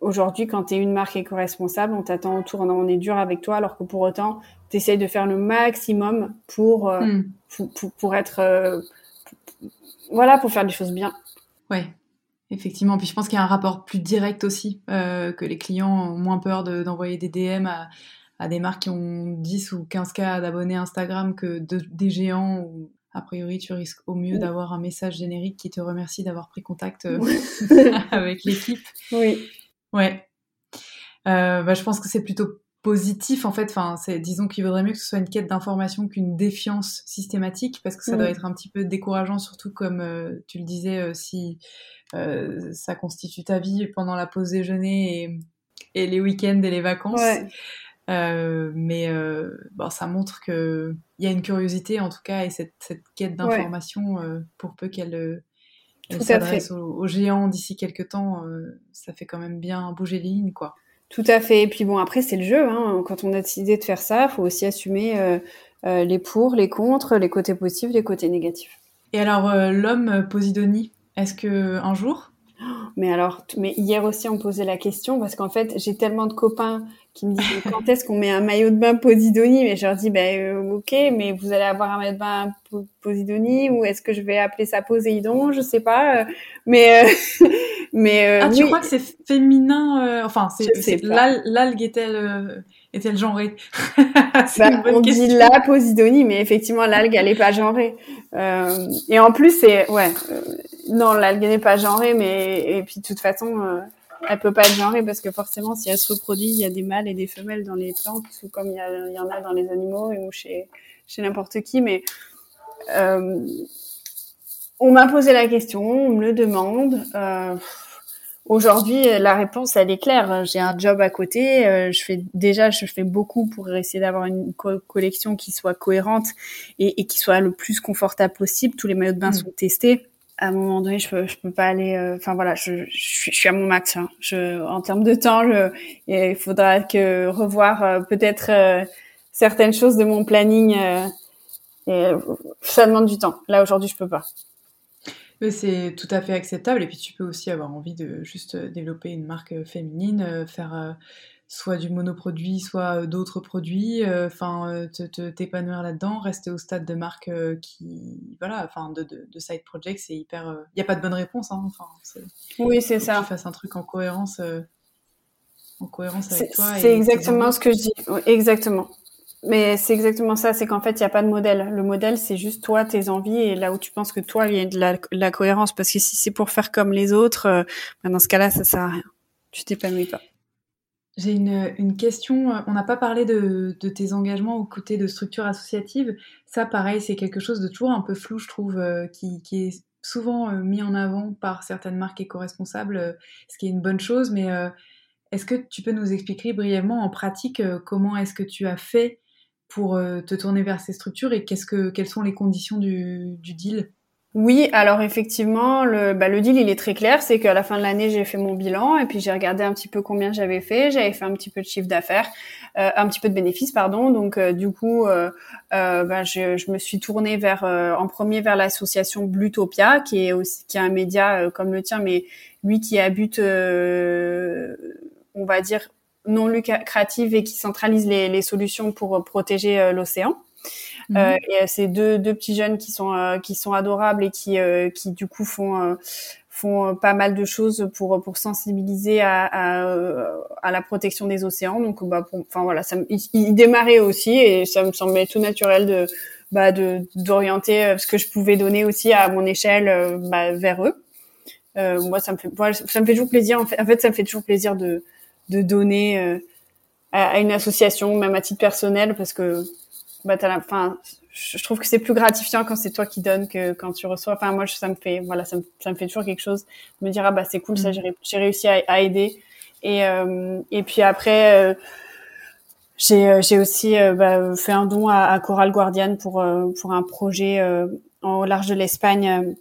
aujourd'hui quand tu es une marque éco-responsable on t'attend autour on est dur avec toi alors que pour autant tu essayes de faire le maximum pour euh, hmm. pour, pour, être euh, voilà pour faire des choses bien. Ouais Effectivement, puis je pense qu'il y a un rapport plus direct aussi, euh, que les clients ont moins peur d'envoyer des DM à, à des marques qui ont 10 ou 15 cas d'abonnés Instagram que de, des géants où a priori tu risques au mieux d'avoir un message générique qui te remercie d'avoir pris contact euh, (laughs) avec l'équipe. Oui. Ouais. Euh, bah, je pense que c'est plutôt positif en fait. Enfin, c'est disons qu'il vaudrait mieux que ce soit une quête d'information qu'une défiance systématique parce que ça doit être un petit peu décourageant, surtout comme euh, tu le disais, euh, si euh, ça constitue ta vie pendant la pause déjeuner et, et les week-ends et les vacances. Ouais. Euh, mais euh, bon, ça montre qu'il y a une curiosité en tout cas et cette, cette quête d'information, euh, pour peu qu'elle s'adresse aux, géants d'ici quelques temps, ça fait quand même bien bouger les lignes. quoi. Tout à fait. Et puis bon, après, c'est le jeu. Hein. Quand on a décidé de faire ça, il faut aussi assumer les pour, les contre, les côtés positifs, les côtés négatifs. Et alors, l'homme Posidonie, est-ce que un jour mais alors, mais hier aussi, on posait la question parce qu'en fait, j'ai tellement de copains qui me disent quand est-ce qu'on met un maillot de bain Posidonie? Mais je leur dis, ben euh, ok, mais vous allez avoir un maillot de bain Posidonie ou est-ce que je vais appeler ça Poséidon? Je sais pas. Euh, mais euh, (laughs) mais ah, tu crois que c'est féminin Enfin, c'est l'algue est-elle est-elle genrée? (laughs) Bah, On question. dit la Posidonie, mais effectivement, l'algue elle est pas genrée. et en plus, c'est ouais, non, l'algue n'est pas genrée, mais et puis de toute façon elle peut pas être genrée parce que forcément, si elle se reproduit, il y a des mâles et des femelles dans les plantes, ou comme il y, en a dans les animaux ou chez, chez n'importe qui. Mais on m'a posé la question, on me le demande. Aujourd'hui, la réponse elle est claire. J'ai un job à côté. je fais déjà, je fais beaucoup pour essayer d'avoir une collection qui soit cohérente et, et, qui soit le plus confortable possible. Tous les maillots de bain mm. sont testés à un moment donné, je peux, je peux pas aller. Euh, enfin voilà, je, je, suis à mon max. Hein. Je, en termes de temps, je, il faudra que revoir euh, peut-être euh, certaines choses de mon planning. et ça demande du temps. Là aujourd'hui, je peux pas. C'est tout à fait acceptable. Et puis tu peux aussi avoir envie de juste développer une marque féminine, faire soit du monoproduit, soit euh, d'autres produits, euh, enfin euh, t'épanouir là-dedans, rester au stade de marque qui, voilà, enfin de, de, de, side project, c'est hyper, il n'y a pas de bonne réponse, hein, enfin. Oui, c'est ça. Que tu fasses un truc en cohérence, en cohérence avec toi. C'est exactement ce que je dis, exactement. Mais c'est exactement ça, c'est qu'en fait, il n'y a pas de modèle. Le modèle, c'est juste toi, tes envies et là où tu penses que toi, il y a de la, la cohérence. Parce que si c'est pour faire comme les autres, ben dans ce cas-là, ça sert à rien. Tu t'épanouis pas. J'ai une, question. On n'a pas parlé de, tes engagements aux côtés de structures associatives. Ça, pareil, c'est quelque chose de toujours un peu flou, je trouve, euh, qui, est souvent euh, mis en avant par certaines marques éco-responsables, euh, ce qui est une bonne chose. Mais est-ce que tu peux nous expliquer brièvement en pratique comment est-ce que tu as fait pour te tourner vers ces structures et quelles sont les conditions du deal? Oui, alors effectivement, le, bah, le deal il est très clair, c'est qu'à la fin de l'année j'ai fait mon bilan et puis j'ai regardé un petit peu combien j'avais fait, j'avais fait un petit peu de chiffre d'affaires, euh, un petit peu de bénéfices pardon, donc euh, du coup euh, bah, je, me suis tournée vers en premier vers l'association Blutopia qui est aussi qui est un média comme le tien mais lui qui a but on va dire non lucratif et qui centralise les solutions pour protéger l'océan. Euh, mhm. et c'est deux, deux petits jeunes qui sont euh, qui sont adorables et qui euh, qui du coup font font pas mal de choses pour pour sensibiliser à, à, à la protection des océans. Donc bah enfin voilà, ça ils, démarraient aussi et ça me semblait tout naturel de bah de d'orienter ce que je pouvais donner aussi à mon échelle bah, vers eux. Euh, moi ça me fait ça me fait toujours plaisir en fait, en fait ça me fait toujours plaisir de de donner à, à, une association même à titre personnel parce que bah enfin je trouve que c'est plus gratifiant quand c'est toi qui donnes que quand tu reçois. Enfin moi ça me fait voilà ça me, ça me fait toujours quelque chose de me dire ah bah c'est cool ça mm. j'ai réussi à, à, aider. Et euh, et puis après euh, j'ai euh, j'ai aussi euh, bah, fait un don à, à Coral Guardian pour pour un projet au large de l'Espagne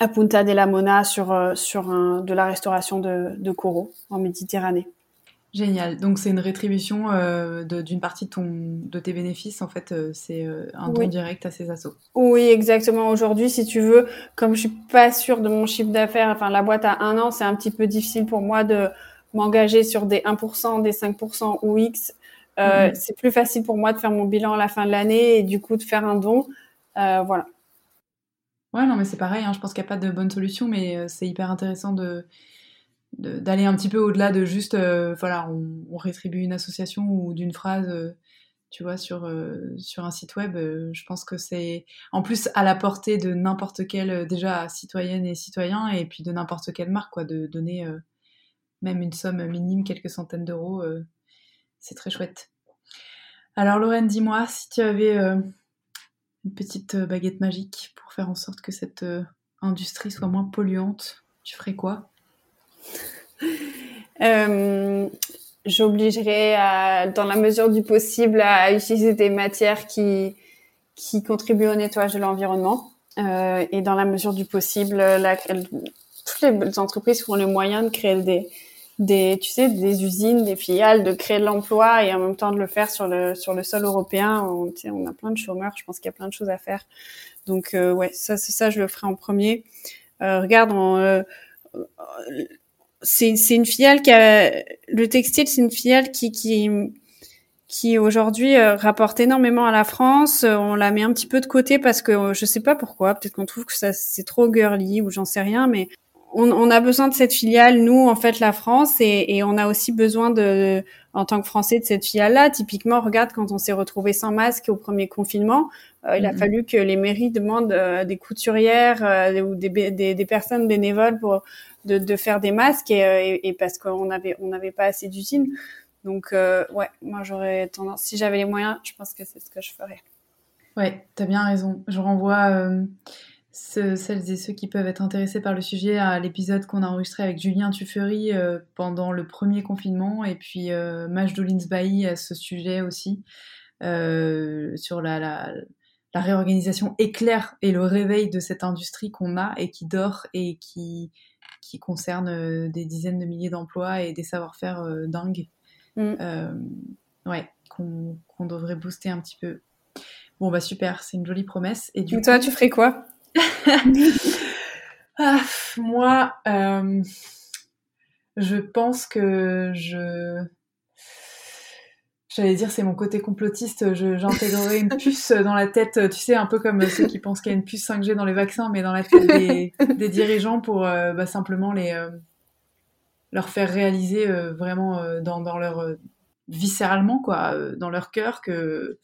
à Punta de la Mona sur sur un, de la restauration de de coraux en Méditerranée Génial. Donc c'est une rétribution euh, d'une partie de, ton, de tes bénéfices. En fait, euh, c'est euh, un don direct à ces assos. Oui, exactement. Aujourd'hui, si tu veux, comme je suis pas sûre de mon chiffre d'affaires, enfin la boîte a un an, c'est un petit peu difficile pour moi de m'engager sur des 1%, des 5% ou X. Mm-hmm. C'est plus facile pour moi de faire mon bilan à la fin de l'année et du coup de faire un don. voilà. Ouais, non, mais c'est pareil. Hein. Je pense qu'il n'y a pas de bonne solution, mais c'est hyper intéressant de d'aller un petit peu au-delà de juste, euh, voilà, on, rétribue une association ou d'une phrase, euh, tu vois, sur, euh, sur un site web. je pense que c'est en plus à la portée de n'importe quelle, déjà, citoyenne et citoyen, et puis de n'importe quelle marque, quoi, de donner même une somme minime, quelques centaines d'euros. c'est très chouette. Alors, Lorraine, dis-moi, si tu avais une petite baguette magique pour faire en sorte que cette industrie soit moins polluante, tu ferais quoi? Euh, J'obligerai, dans la mesure du possible, à utiliser des matières qui, qui contribuent au nettoyage de l'environnement. Euh, et dans la mesure du possible, toutes les entreprises qui ont les moyens de créer des, des, tu sais, des usines, des filiales, de créer de l'emploi et en même temps de le faire sur le sur le sol européen. On, on a plein de chômeurs. Je pense qu'il y a plein de choses à faire. Donc euh, ouais, ça c'est ça, je le ferai en premier. Euh, regarde, en, euh, c'est c'est une filiale qui a le textile, c'est une filiale qui qui qui aujourd'hui euh, rapporte énormément à la France. Euh, on la met un petit peu de côté parce que euh, je sais pas pourquoi. Peut-être qu'on trouve que ça c'est trop girly ou j'en sais rien, mais on, on, a besoin de cette filiale, nous en fait la France, et, et on a aussi besoin de, en tant que Français, de cette filiale-là. Typiquement, regarde quand on s'est retrouvé sans masque au premier confinement, il a mm-hmm. fallu que les mairies demandent des couturières ou des, des, des, personnes bénévoles pour de, faire des masques et, euh, et, parce qu'on avait on n'avait pas assez d'usines. Donc euh, ouais, moi j'aurais tendance, si j'avais les moyens, je pense que c'est ce que je ferais. Ouais, t'as bien raison. Je renvoie euh, celles et ceux qui peuvent être intéressés par le sujet à l'épisode qu'on a enregistré avec Julien Tuffery pendant le premier confinement et puis euh, à ce sujet aussi sur la, la, la, réorganisation éclair et le réveil de cette industrie qu'on a et qui dort et qui, qui concerne des dizaines de milliers d'emplois et des savoir-faire dingues. Mm. ouais, qu'on devrait booster un petit peu. Bon bah super, c'est une jolie promesse. Et du toi, tu ferais quoi? (laughs) Ah, moi, euh, je pense que je. J'allais dire, c'est mon côté complotiste. J'intégrerai une puce dans la tête, tu sais, un peu comme ceux qui pensent qu'il y a une puce 5G dans les vaccins, mais dans la tête (laughs) des, dirigeants pour euh, bah, simplement les, euh, leur faire réaliser vraiment dans, dans, leur viscéralement, quoi, dans leur cœur que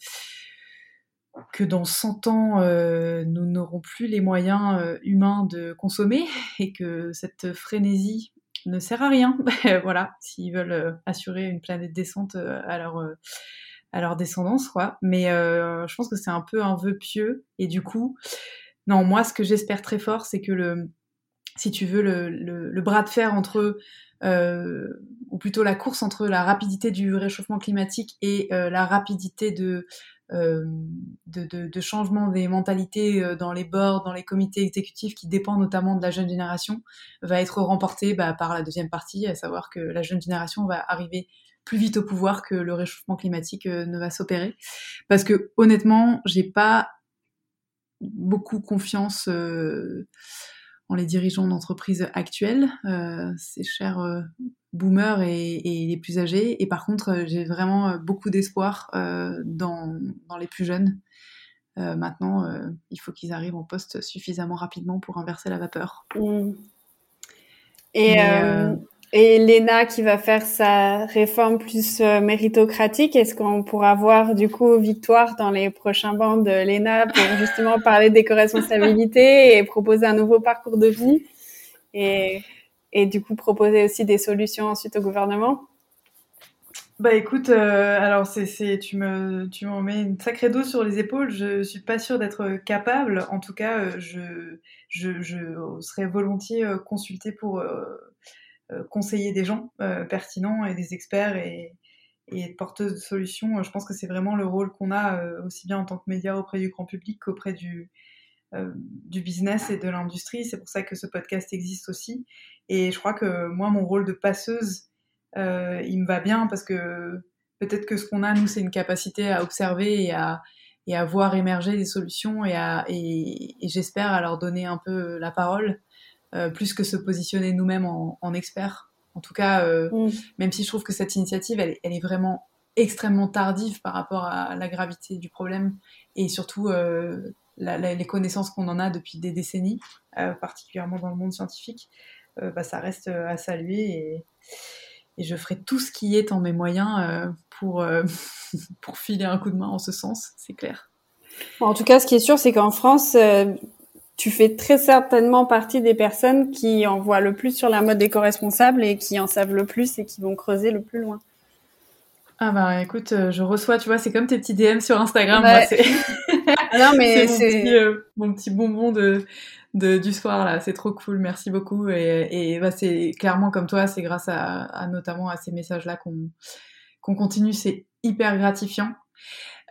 que dans 100 ans, euh, nous n'aurons plus les moyens euh, humains de consommer et que cette frénésie ne sert à rien. (laughs) voilà, s'ils veulent euh, assurer une planète décente à leur, à leur descendance, quoi. Mais je pense que c'est un peu un vœu pieux. Et du coup, non, moi, ce que j'espère très fort, c'est que le, si tu veux, le, bras de fer entre ou plutôt la course entre la rapidité du réchauffement climatique et la rapidité de euh, de, de, changement des mentalités euh, dans les boards, dans les comités exécutifs, qui dépend notamment de la jeune génération, va être remporté bah, par la deuxième partie, à savoir que la jeune génération va arriver plus vite au pouvoir que le réchauffement climatique euh, ne va s'opérer. Parce que honnêtement, j'ai pas beaucoup confiance en les dirigeants d'entreprises actuelles, euh, ces chers euh, boomers et, et, les plus âgés. Et par contre, euh, j'ai vraiment beaucoup d'espoir dans, dans, les plus jeunes. maintenant, il faut qu'ils arrivent en poste suffisamment rapidement pour inverser la vapeur. Mmh. Et, et l'ENA qui va faire sa réforme plus euh, méritocratique, est-ce qu'on pourra voir du coup Victoire dans les prochains bancs de l'ENA pour justement parler d'éco-responsabilité et proposer un nouveau parcours de vie et, et du coup proposer aussi des solutions ensuite au gouvernement? Bah écoute, euh, alors c'est, tu me tu m'en mets une sacrée dose sur les épaules. Je suis pas sûre d'être capable. En tout cas, euh, je je, je serais volontiers consultée pour conseiller des gens euh, pertinents et des experts et, et porteuses de solutions. Je pense que c'est vraiment le rôle qu'on a euh, aussi bien en tant que média auprès du grand public qu'auprès du, du business et de l'industrie. C'est pour ça que ce podcast existe aussi. Et je crois que moi, mon rôle de passeuse, il me va bien parce que peut-être que ce qu'on a, nous, c'est une capacité à observer et à, et à voir émerger des solutions et, et j'espère à leur donner un peu la parole. Euh, plus que se positionner nous-mêmes en, en experts. En tout cas, euh, mm. même si je trouve que cette initiative, elle, elle, est vraiment extrêmement tardive par rapport à la gravité du problème et surtout euh, la, la, les connaissances qu'on en a depuis des décennies, euh, particulièrement dans le monde scientifique, euh, bah, ça reste à saluer et, et, je ferai tout ce qui est en mes moyens pour, (laughs) pour filer un coup de main en ce sens, c'est clair. En tout cas, ce qui est sûr, c'est qu'en France, tu fais très certainement partie des personnes qui en voient le plus sur la mode éco-responsable et qui en savent le plus et qui vont creuser le plus loin. Ah bah écoute, euh, je reçois, tu vois, c'est comme tes petits DM sur Instagram. Moi, c'est... (laughs) Ah non mais c'est, euh, mon, petit, bonbon de, de, du soir là, c'est trop cool, merci beaucoup. Et, et bah, c'est clairement comme toi, c'est grâce à, à notamment à ces messages là qu'on, qu'on continue, c'est hyper gratifiant.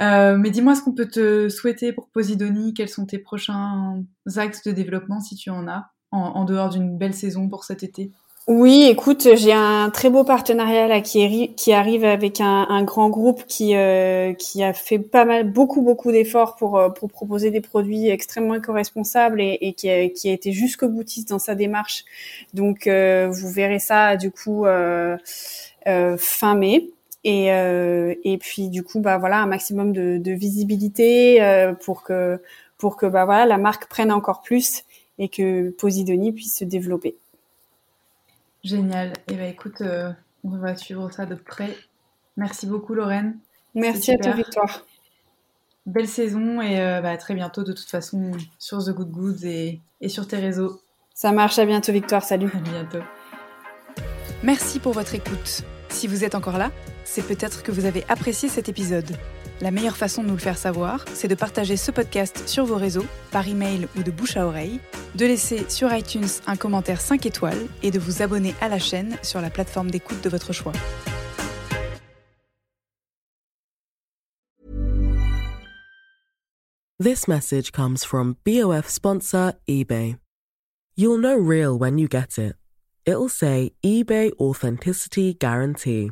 Euh, mais dis-moi ce qu'on peut te souhaiter pour Posidonie, quels sont tes prochains axes de développement si tu en as, en, dehors d'une belle saison pour cet été? Oui, écoute, j'ai un très beau partenariat là qui, arrive avec un, grand groupe qui euh, qui a fait pas mal, beaucoup beaucoup d'efforts pour euh, proposer des produits extrêmement éco-responsables et, qui a, qui a été jusqu'au boutiste dans sa démarche. Donc vous verrez ça du coup fin mai. Et, euh, et puis du coup, bah voilà, un maximum de, de visibilité euh, pour que pour que bah voilà la marque prenne encore plus et que Posidonie puisse se développer. Génial. Et eh ben écoute, euh, on va suivre ça de près. Merci beaucoup Lorraine. Merci à toi Victoire. Belle saison et euh, bah, à très bientôt de toute façon sur The Good Goods et, et sur tes réseaux. Ça marche, à bientôt Victoire, salut. À bientôt. Merci pour votre écoute. Si vous êtes encore là, c'est peut-être que vous avez apprécié cet épisode. La meilleure façon de nous le faire savoir, c'est de partager ce podcast sur vos réseaux, par email ou de bouche à oreille, de laisser sur iTunes un commentaire 5 étoiles et de vous abonner à la chaîne sur la plateforme d'écoute de votre choix. This message comes from BOF sponsor eBay. You'll know real when you get it. It'll say eBay Authenticity Guarantee.